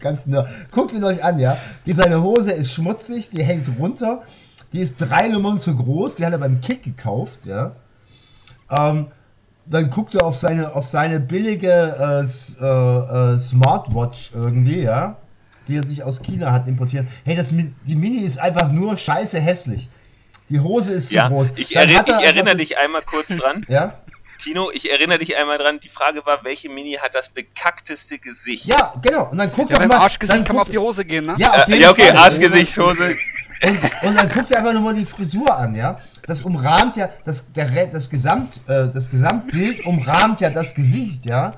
Ganz nur. Guckt ihn euch an, ja? Die, seine Hose ist schmutzig, die hängt runter. Die ist drei Nummern zu groß, die hat er beim Kick gekauft, ja? Ähm, dann guckt er auf seine, auf seine billige äh, äh, äh, Smartwatch irgendwie, ja? Die er sich aus China hat importiert. Hey, das, die Mini ist einfach nur scheiße hässlich. Die Hose ist zu ja, groß. Ich, erinn, ich erinnere dich einmal kurz dran. ja? Tino, ich erinnere dich einmal dran, die Frage war, welche Mini hat das bekackteste Gesicht? Ja, genau. Und dann guck ja, doch mal. Arschgesicht kann man auf die Hose gehen, ne? Ja, auf jeden ja okay, Fall. Arschgesicht, Hose. Und, und dann guck dir einfach nur mal die Frisur an, ja? Das umrahmt ja, das, der, das, Gesamt, äh, das Gesamtbild umrahmt ja das Gesicht, ja?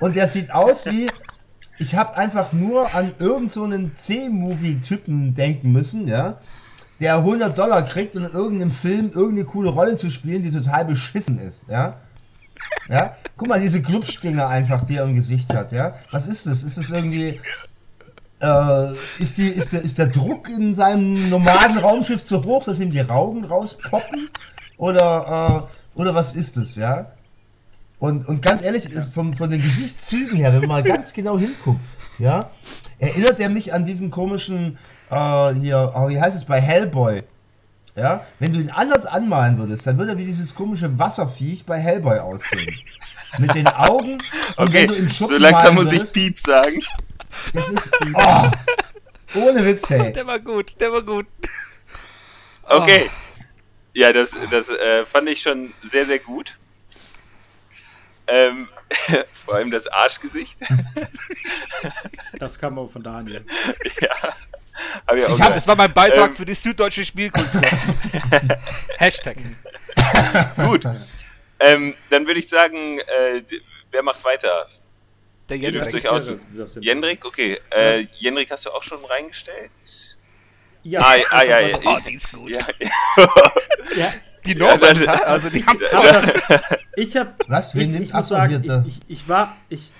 Und der sieht aus wie, ich habe einfach nur an irgendeinen so C-Movie-Typen denken müssen, ja? der 100 Dollar kriegt, um in irgendeinem Film irgendeine coole Rolle zu spielen, die total beschissen ist, ja? Ja? Guck mal, diese Glubschdinger einfach, die er im Gesicht hat, ja? Was ist das? Ist das irgendwie. Äh, ist, die, ist, der, ist der Druck in seinem normalen Raumschiff zu hoch, dass ihm die Raugen rauspoppen? Oder, äh, oder was ist das, ja? Und, und ganz ehrlich, ist von, von den Gesichtszügen her, wenn man mal ganz genau hinguckt, ja, erinnert er mich an diesen komischen äh, hier, oh, wie heißt es bei Hellboy? Ja, wenn du ihn anders anmalen würdest, dann würde er wie dieses komische Wasserviech bei Hellboy aussehen. Mit den Augen und okay, wenn du im Schuppen so langsam muss ich Piep sagen. Das ist, oh, ohne Witz, hey. Der war gut, der war gut. Okay. Oh. Ja, das, das äh, fand ich schon sehr, sehr gut. Ähm, vor allem das Arschgesicht. Das kam auch von Daniel. Ja. Hab ich, ich hab, das war mein Beitrag ähm, für die süddeutsche Spielkultur. Hashtag. Gut. Ähm, dann würde ich sagen, äh, wer macht weiter? Der Jendrik. Jendrik, okay. Äh, Jendrik hast du auch schon reingestellt? Ja. Ah, ah ja, ja. Oh, die ist gut. Ja, ja. Die Normans, ja, also die haben Ich hab. Was? Ich, ich muss sagen, ich, ich, ich war. Ich,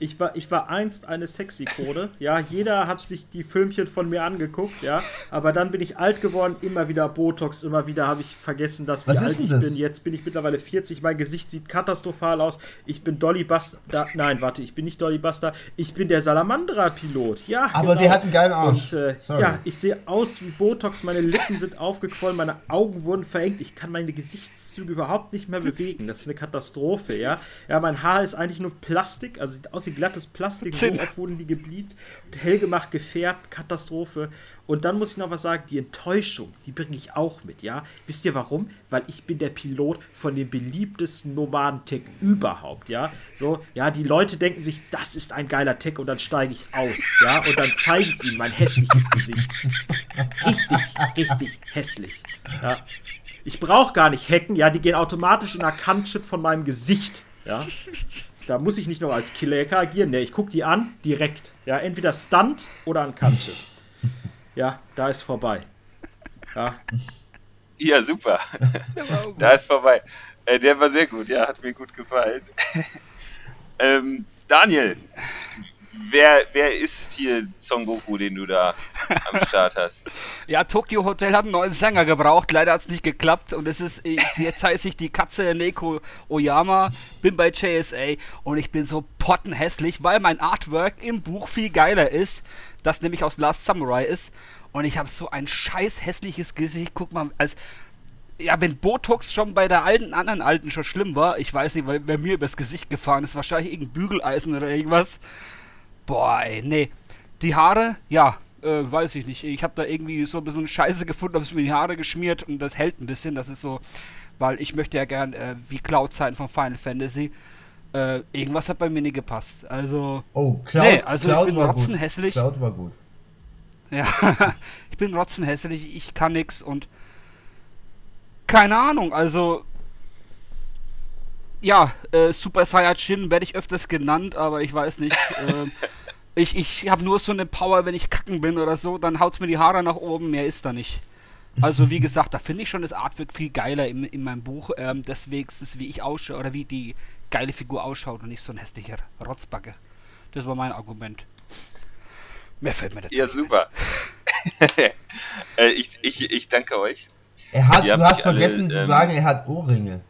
ich war, ich war einst eine Sexy-Kode. Ja, jeder hat sich die Filmchen von mir angeguckt, ja. Aber dann bin ich alt geworden, immer wieder Botox, immer wieder habe ich vergessen, dass wie Was alt ich das? bin. Jetzt bin ich mittlerweile 40, mein Gesicht sieht katastrophal aus. Ich bin Dolly Buster. Nein, warte, ich bin nicht Dolly Buster. Ich bin der Salamandra-Pilot. Ja, aber genau. der hat einen geilen Arsch. Und, äh, ja, ich sehe aus wie Botox, meine Lippen sind aufgequollen, meine Augen wurden verengt. Ich kann meine Gesichtszüge überhaupt nicht mehr bewegen. Das ist eine Katastrophe, ja. Ja, mein Haar ist eigentlich nur Plastik, also sieht aus wie glattes Plastik, so oft wurden die geblieben, hell gemacht, gefärbt, Katastrophe. Und dann muss ich noch was sagen, die Enttäuschung, die bringe ich auch mit, ja. Wisst ihr warum? Weil ich bin der Pilot von dem beliebtesten Nomaden-Tech überhaupt, ja. So, ja, die Leute denken sich, das ist ein geiler Tech und dann steige ich aus, ja. Und dann zeige ich ihnen mein hässliches Gesicht. Richtig, richtig hässlich, ja. Ich brauche gar nicht hacken, ja, die gehen automatisch in der Kantchip von meinem Gesicht, ja. Da muss ich nicht noch als Killer agieren. Ne, ich gucke die an, direkt. Ja, entweder Stunt oder an Kante. Ja, da ist vorbei. Ja. Ja, super. da ist vorbei. Äh, der war sehr gut, ja, hat mir gut gefallen. ähm, Daniel, wer, wer ist hier Son Goku, den du da am Start hast? Ja, Tokyo Hotel hat einen neuen Sänger gebraucht. Leider hat es nicht geklappt. Und es ist, jetzt heiße ich die Katze Neko Oyama, bin bei JSA und ich bin so pottenhässlich, weil mein Artwork im Buch viel geiler ist, das nämlich aus Last Samurai ist. Und ich habe so ein scheiß hässliches Gesicht. Guck mal, als ja, wenn Botox schon bei der alten, anderen Alten schon schlimm war, ich weiß nicht, weil bei mir übers Gesicht gefahren ist, wahrscheinlich irgendein Bügeleisen oder irgendwas. Boah, ey, nee. Die Haare, ja, äh, weiß ich nicht. Ich habe da irgendwie so ein bisschen Scheiße gefunden, habe es mir die Haare geschmiert und das hält ein bisschen. Das ist so, weil ich möchte ja gern äh, wie Cloud sein von Final Fantasy. Äh, irgendwas hat bei mir nicht gepasst. Also. Oh, Cloud, nee, also Cloud ich bin rotzenhässlich. Cloud war gut. Ja, ich bin rotzenhässlich, ich kann nix und keine Ahnung, also ja, äh, Super Saiyajin werde ich öfters genannt, aber ich weiß nicht. Äh, ich ich habe nur so eine Power, wenn ich kacken bin oder so, dann haut's mir die Haare nach oben, mehr ist da nicht. Also wie gesagt, da finde ich schon das Artwork viel geiler in, in meinem Buch. Ähm, deswegen ist es, wie ich ausschaue oder wie die geile Figur ausschaut und nicht so ein hässlicher Rotzbacke. Das war mein Argument. Mehr fällt mir dazu. Ja, super. Äh, ich, ich, ich danke euch. Er hat, du hast vergessen alle, zu ähm, sagen, er hat Ohrringe.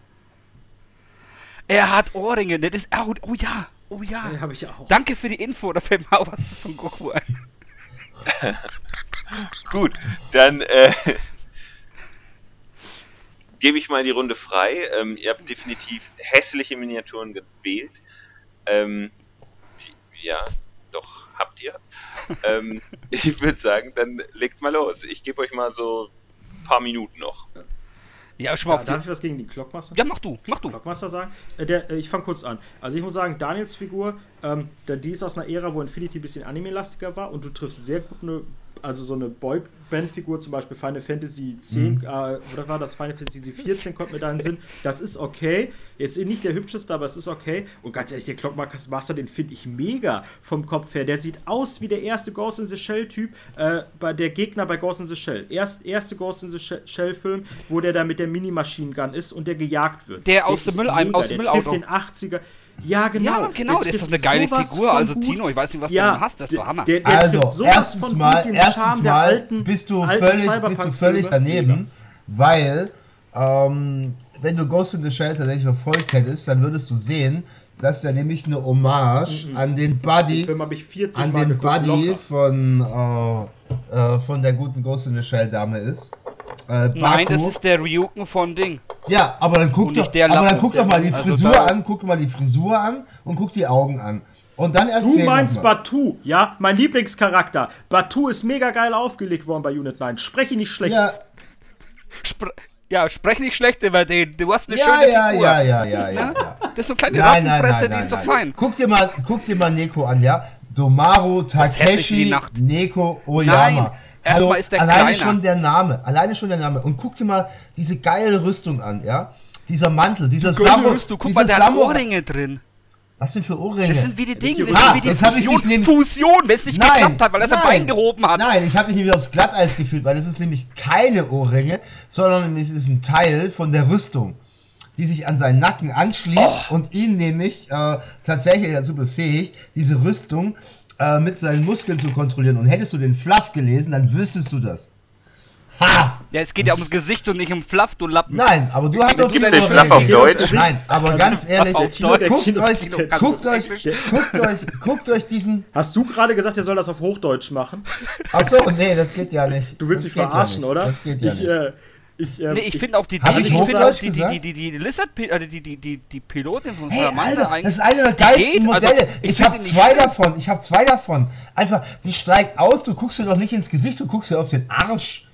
Er hat Ohrringe, das ist. Oh, oh ja, oh ja. Den habe ich auch. Danke für die Info, da fällt mir auch was zum Goku ein. Gut, dann äh, gebe ich mal die Runde frei. Ähm, ihr habt definitiv hässliche Miniaturen gewählt. Ähm, die, ja, doch, habt ihr. ähm, ich würde sagen, dann legt mal los. Ich gebe euch mal so ein paar Minuten noch. Ja, schon mal da, Darf ich was gegen die Clockmaster? Ja, mach du, mach du. Clockmaster sagen? Äh, der, äh, ich fange kurz an. Also ich muss sagen, Daniels Figur, ähm, die ist aus einer Ära, wo Infinity ein bisschen anime-lastiger war und du triffst sehr gut eine also so eine Boyband-Figur, zum Beispiel Final Fantasy 10, mhm. äh, oder war das Final Fantasy 14, kommt mir da in den Sinn. Das ist okay. Jetzt nicht der hübscheste, aber es ist okay. Und ganz ehrlich, der Clockmaster, den finde ich mega vom Kopf her. Der sieht aus wie der erste Ghost in the Shell-Typ, äh, bei der Gegner bei Ghost in the Shell. Erst, erste Ghost in the Shell-Film, wo der da mit der Mini-Machine-Gun ist und der gejagt wird. Der, der aus dem Mülleimer, aus dem Müllauto. den 80er. Ja, genau. Ja, genau, der, der ist doch eine geile Figur. Also. Tino, ich weiß nicht, was ja, du hast, das war Hammer. Der, der also, erstens mal, erstens mal alten, bist du völlig, bist du völlig daneben, weil, ähm, wenn du Ghost in the Shell tatsächlich verfolgt hättest, dann würdest du sehen, dass der nämlich eine Hommage mhm. an den Buddy, an den Buddy von, äh, äh, von der guten Ghost in the Shell Dame ist. Äh, Nein, das ist der Ryuken von Ding. Ja, aber dann guck, doch, aber dann guck doch mal die Frisur also an, guck mal die Frisur an und guck die Augen an. Und dann erzähl Du meinst Batu, ja? Mein Lieblingscharakter. Batu ist mega geil aufgelegt worden bei Unit 9. Spreche nicht schlecht. Ja. Spre ja, sprech nicht schlecht über den. Du hast eine ja, schöne ja, Figur. Ja, ja, ja, ja, ja. Das ist so eine kleine nein, Rattenfresse, nein, nein, die ist doch fein. Guck dir mal, guck dir mal Neko an, ja? Domaru Takeshi Neko Oyama. Nein. Erstmal also, ist der alleine kleiner. schon der Name, alleine schon der Name. Und guck dir mal diese geile Rüstung an, ja? Dieser Mantel, dieser Samurai. Guck mal, der hat Ohrringe drin. Was denn für Ohrringe? Das sind wie die Dinge, das ah, sind wie die Fusion, neben... Fusion wenn es nicht nein, geklappt hat, weil er sein Bein gehoben hat. Nein, ich habe mich nämlich aufs Glatteis gefühlt, weil es ist nämlich keine Ohrringe, sondern es ist ein Teil von der Rüstung, die sich an seinen Nacken anschließt oh. und ihn nämlich äh, tatsächlich dazu befähigt, diese Rüstung äh, mit seinen Muskeln zu kontrollieren. Und hättest du den Fluff gelesen, dann wüsstest du das. Ha! Ja, es geht ja ums Gesicht und nicht um Fluff, du Lappen. Nein, aber du hast doch wieder den Fluff auf Deutsch. Nein, aber ganz ehrlich, guckt euch, guckt euch, guckt euch, guckt euch diesen. Hast du gerade gesagt, er soll das auf Hochdeutsch machen? Achso, nee, das geht ja nicht. Du willst mich verarschen, ja oder? Das geht ja ich, nicht. Äh, ich, ähm, nee, ich finde auch die, die, ich ich finde auch die, die, die, die, die, Lizard, äh, die, die, die, die Pilotin von hey, Alter, eigentlich. Das ist eine der geilsten Modelle. Also, ich ich habe zwei davon. Ich habe zwei davon. Einfach, die steigt aus, du guckst dir doch nicht ins Gesicht, du guckst dir auf den Arsch.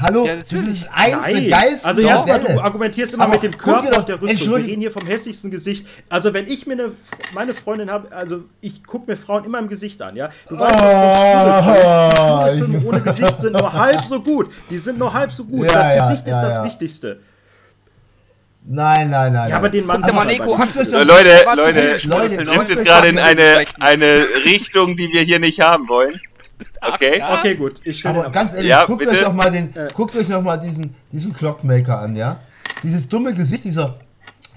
Hallo, ja, das ist eins der geilsten Also ja, du argumentierst immer Aber mit dem Körper und der Rüstung. Wir reden hier vom hässlichsten Gesicht. Also wenn ich mir eine, meine Freundin habe, also ich gucke mir Frauen immer im Gesicht an, ja. Du weißt, oh, Schwulefilme ohne Gesicht sind nur halb so gut. Die sind nur halb so gut. Ja, das ja, Gesicht ist das Wichtigste. Nein, nein, nein. Ja, aber den Mann. Mal Neko Leute, Leute, Leute, Leute, driftet gerade in eine, eine Richtung, die wir hier nicht haben wollen. Okay. Ach, okay, gut. Ich Aber ganz ehrlich, ja, guckt, euch doch mal den, äh. guckt euch noch mal diesen, diesen Clockmaker an, ja? Dieses dumme Gesicht, dieser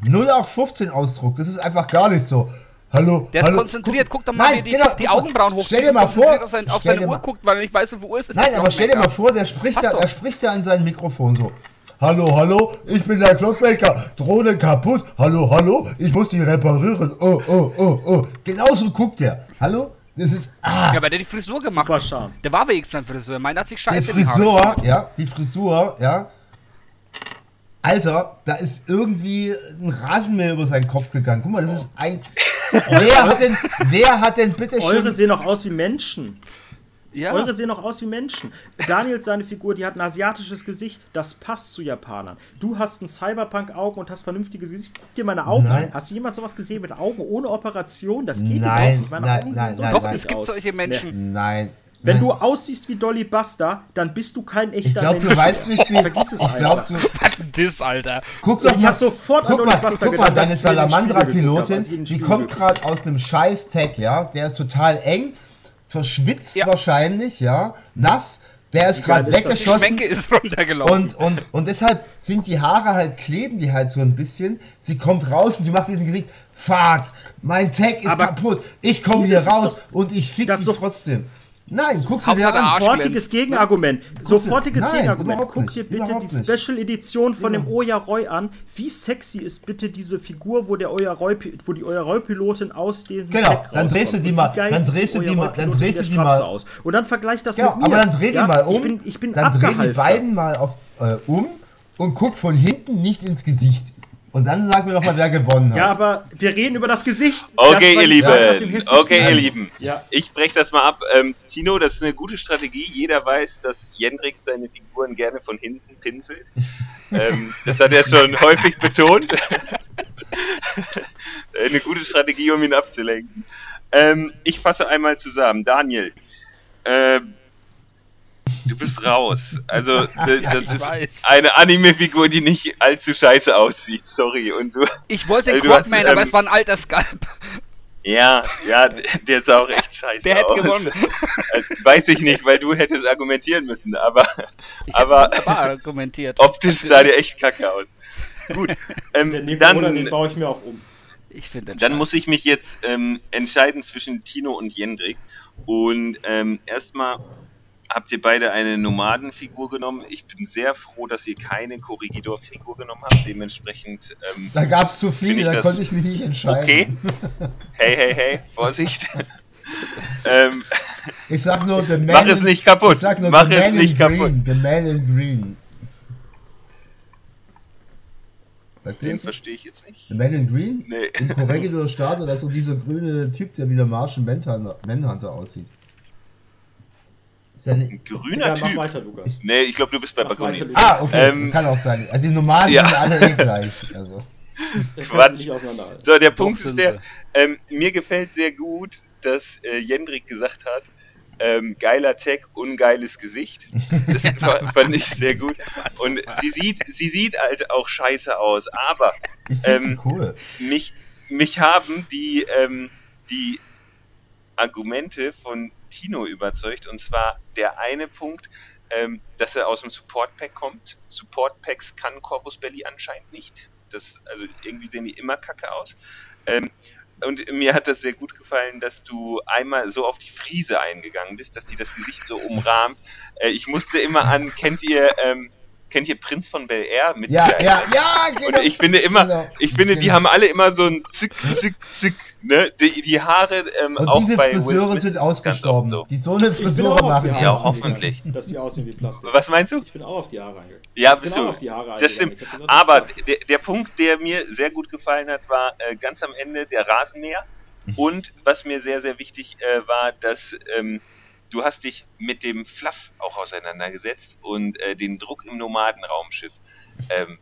0815 Ausdruck, das ist einfach gar nicht so. Hallo, Der hallo, ist konzentriert, guck, guck doch mal, nein, wie die, genau, die Augenbrauen hoch. Stell dir mal vor, auf, sein, auf seine Uhr guckt, weil er nicht weiß, wie viel Uhr es ist. Nein, aber stell dir mal vor, der spricht ja, er spricht ja an sein Mikrofon so. Hallo, hallo, ich bin der Clockmaker. Drohne kaputt. Hallo, hallo, ich muss die reparieren. Oh, oh, oh, oh. Genauso guckt er. Hallo? Das ist. Ah, ja, aber der hat die Frisur gemacht. Super Charme. Der war wenigstens beim Frisur. Meiner hat sich scheiße Die Frisur, ja, die Frisur, ja. Alter, da ist irgendwie ein Rasenmäher über seinen Kopf gegangen. Guck mal, das ist ein. wer hat denn, wer hat denn bitte schon. Eure sehen doch aus wie Menschen. Ja. Eure sehen auch aus wie Menschen. Daniel, seine Figur, die hat ein asiatisches Gesicht. Das passt zu Japanern. Du hast ein Cyberpunk-Augen und hast vernünftiges Gesicht. Guck dir meine Augen nein. an. Hast du jemals sowas gesehen mit Augen ohne Operation? Das geht nein, nicht. Meine nein, Augen nein, sehen so Doch, es gibt aus. solche Menschen. Nein. Wenn du aussiehst wie Dolly Buster, dann bist du kein echter ich glaub, Mensch. Ich glaube, du weißt nicht, wie. Vergiss es, ich glaub, du. Was das, Alter? Guck doch ich mal. Ich hab sofort guck an Dolly mal, Buster Guck mal, deine Salamandra-Pilotin, die kommt gerade aus einem scheiß Tag, ja? Der ist total eng verschwitzt ja. wahrscheinlich, ja, nass. Der ist gerade weggeschossen. Die ist runtergelaufen. Und, und, und deshalb sind die Haare halt, kleben die halt so ein bisschen. Sie kommt raus und sie macht diesen Gesicht, fuck, mein Tag ist Aber kaputt. Ich komme hier raus und ich fick dich trotzdem. Nein, guck dir an. Sofortiges Gegenargument. Sofortiges Nein, Gegenargument. Guck dir bitte die Special Edition von dem Oya Roy an. Wie sexy ist bitte diese Figur, wo der Oya Roy, wo die Oya Roy Pilotin aus dem Genau, dann drehst du die mal, dann drehst du die mal, dann drehst du die mal aus. Und dann vergleich das ja, mit mir. aber dann dreh die ja, mal um. Ich bin, ich bin dann dreh die beiden mal auf, äh, um und guck von hinten nicht ins Gesicht. Und dann sag mir doch mal, wer gewonnen hat. Ja, aber wir reden über das Gesicht. Okay, ihr Lieben. Okay, ihr Lieben. Ja. Ich breche das mal ab. Ähm, Tino, das ist eine gute Strategie. Jeder weiß, dass Jendrik seine Figuren gerne von hinten pinselt. ähm, das hat er schon häufig betont. eine gute Strategie, um ihn abzulenken. Ähm, ich fasse einmal zusammen. Daniel, ähm, Du bist raus. Also, ja, das ist weiß. eine Anime-Figur, die nicht allzu scheiße aussieht. Sorry. Und du, ich wollte den also Quadman, ähm, aber es war ein alter Skalp. Ja, ja, der sah auch echt scheiße der hätte gewonnen. Also, weiß ich nicht, weil du hättest argumentieren müssen, aber, ich aber argumentiert. optisch sah der echt kacke aus. Gut, ähm, dann den baue ich mir auch um. Ich finde Dann muss ich mich jetzt ähm, entscheiden zwischen Tino und Jendrik. Und ähm, erstmal habt ihr beide eine Nomadenfigur genommen. Ich bin sehr froh, dass ihr keine Korrigidor-Figur genommen habt. Dementsprechend. Ähm, da gab es zu viele, da konnte ich mich nicht entscheiden. Okay. Hey, hey, hey, Vorsicht. ähm, ich sag nur, the man Mach es nicht kaputt. Ich sag nur, Mach es nicht kaputt. Green, the man in green. Den verstehe ich jetzt nicht. The Man in Green? Nee. In Corregidor Straße, das ist so dieser grüne Typ, der wie der Martian Manhunter aussieht. Ja ein grüner ja, Typ. Mach weiter, Lukas. Nee, ich glaube, du bist bei Bagoni. Ah, okay. Ähm, Kann auch sein. Also die normalen ja. sind alle eh gleich. Also. Quatsch. So, der Punkt ist der, ähm, mir gefällt sehr gut, dass äh, Jendrik gesagt hat, ähm, geiler Tag, ungeiles Gesicht. Das fand ich sehr gut. Und sie sieht, sie sieht halt auch scheiße aus, aber ähm, cool. mich, mich haben die, ähm, die Argumente von Tino überzeugt. Und zwar der eine Punkt, ähm, dass er aus dem Support Pack kommt. Support Packs kann Corpus Belly anscheinend nicht. Das, also irgendwie sehen die immer kacke aus. Ähm, und mir hat das sehr gut gefallen, dass du einmal so auf die Friese eingegangen bist, dass die das Gesicht so umrahmt. Äh, ich musste immer an, kennt ihr ähm, kennt ihr Prinz von Bel Air mit Ja, ja, ja, genau. Und ich finde immer, genau. ich finde, die genau. haben alle immer so ein Zick, Zick, Zick, ne? Die, die Haare ähm, Und auch diese bei Friseure sind ausgestorben. So. Die so eine Frisur machen. Ja, hoffentlich. Dass sie aussehen wie Plastik. Was meinst du? Ich bin auch auf die Haare eingegangen. Ja, bist du. das stimmt. Aber der, der Punkt, der mir sehr gut gefallen hat, war äh, ganz am Ende der Rasenmäher. Mhm. Und was mir sehr, sehr wichtig äh, war, dass ähm, du hast dich mit dem Fluff auch auseinandergesetzt und äh, den Druck im Nomadenraumschiff ähm,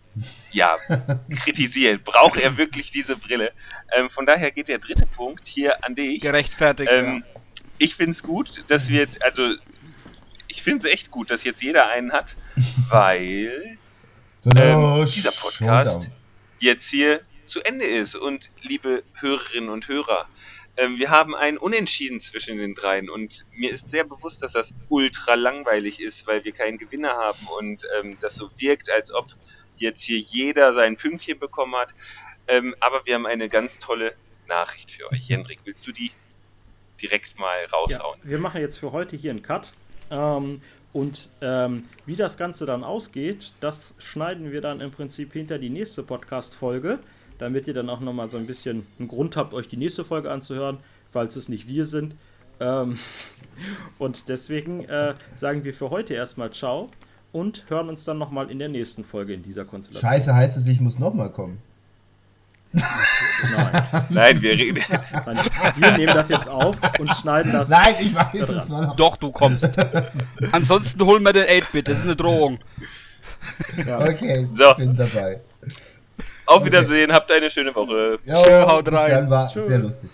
ja, kritisiert. Braucht er wirklich diese Brille? Ähm, von daher geht der dritte Punkt hier an dich. Gerechtfertigt. Ähm, ja. Ich finde es gut, dass wir jetzt, also ich finde es echt gut, dass jetzt jeder einen hat, weil ähm, dieser Podcast jetzt hier zu Ende ist. Und liebe Hörerinnen und Hörer, ähm, wir haben ein Unentschieden zwischen den dreien und mir ist sehr bewusst, dass das ultra langweilig ist, weil wir keinen Gewinner haben und ähm, das so wirkt, als ob jetzt hier jeder sein Pünktchen bekommen hat. Ähm, aber wir haben eine ganz tolle Nachricht für euch. Jendrik, willst du die direkt mal raushauen? Ja, wir machen jetzt für heute hier einen Cut. Ähm, und ähm, wie das Ganze dann ausgeht, das schneiden wir dann im Prinzip hinter die nächste Podcast-Folge damit ihr dann auch nochmal so ein bisschen einen Grund habt, euch die nächste Folge anzuhören, falls es nicht wir sind. Ähm, und deswegen äh, sagen wir für heute erstmal Ciao und hören uns dann nochmal in der nächsten Folge in dieser Konstellation. Scheiße, heißt es, ich muss nochmal kommen. Nein. Nein, wir reden. Nein, wir nehmen das jetzt auf und schneiden das. Nein, ich weiß es noch. Doch, du kommst. Ansonsten holen wir den 8-Bit, das ist eine Drohung. Ja. Okay, so. ich bin dabei. Auf Wiedersehen, okay. habt eine schöne Woche. Jo, Tschö, haut rein. Dann war Tschö. sehr lustig.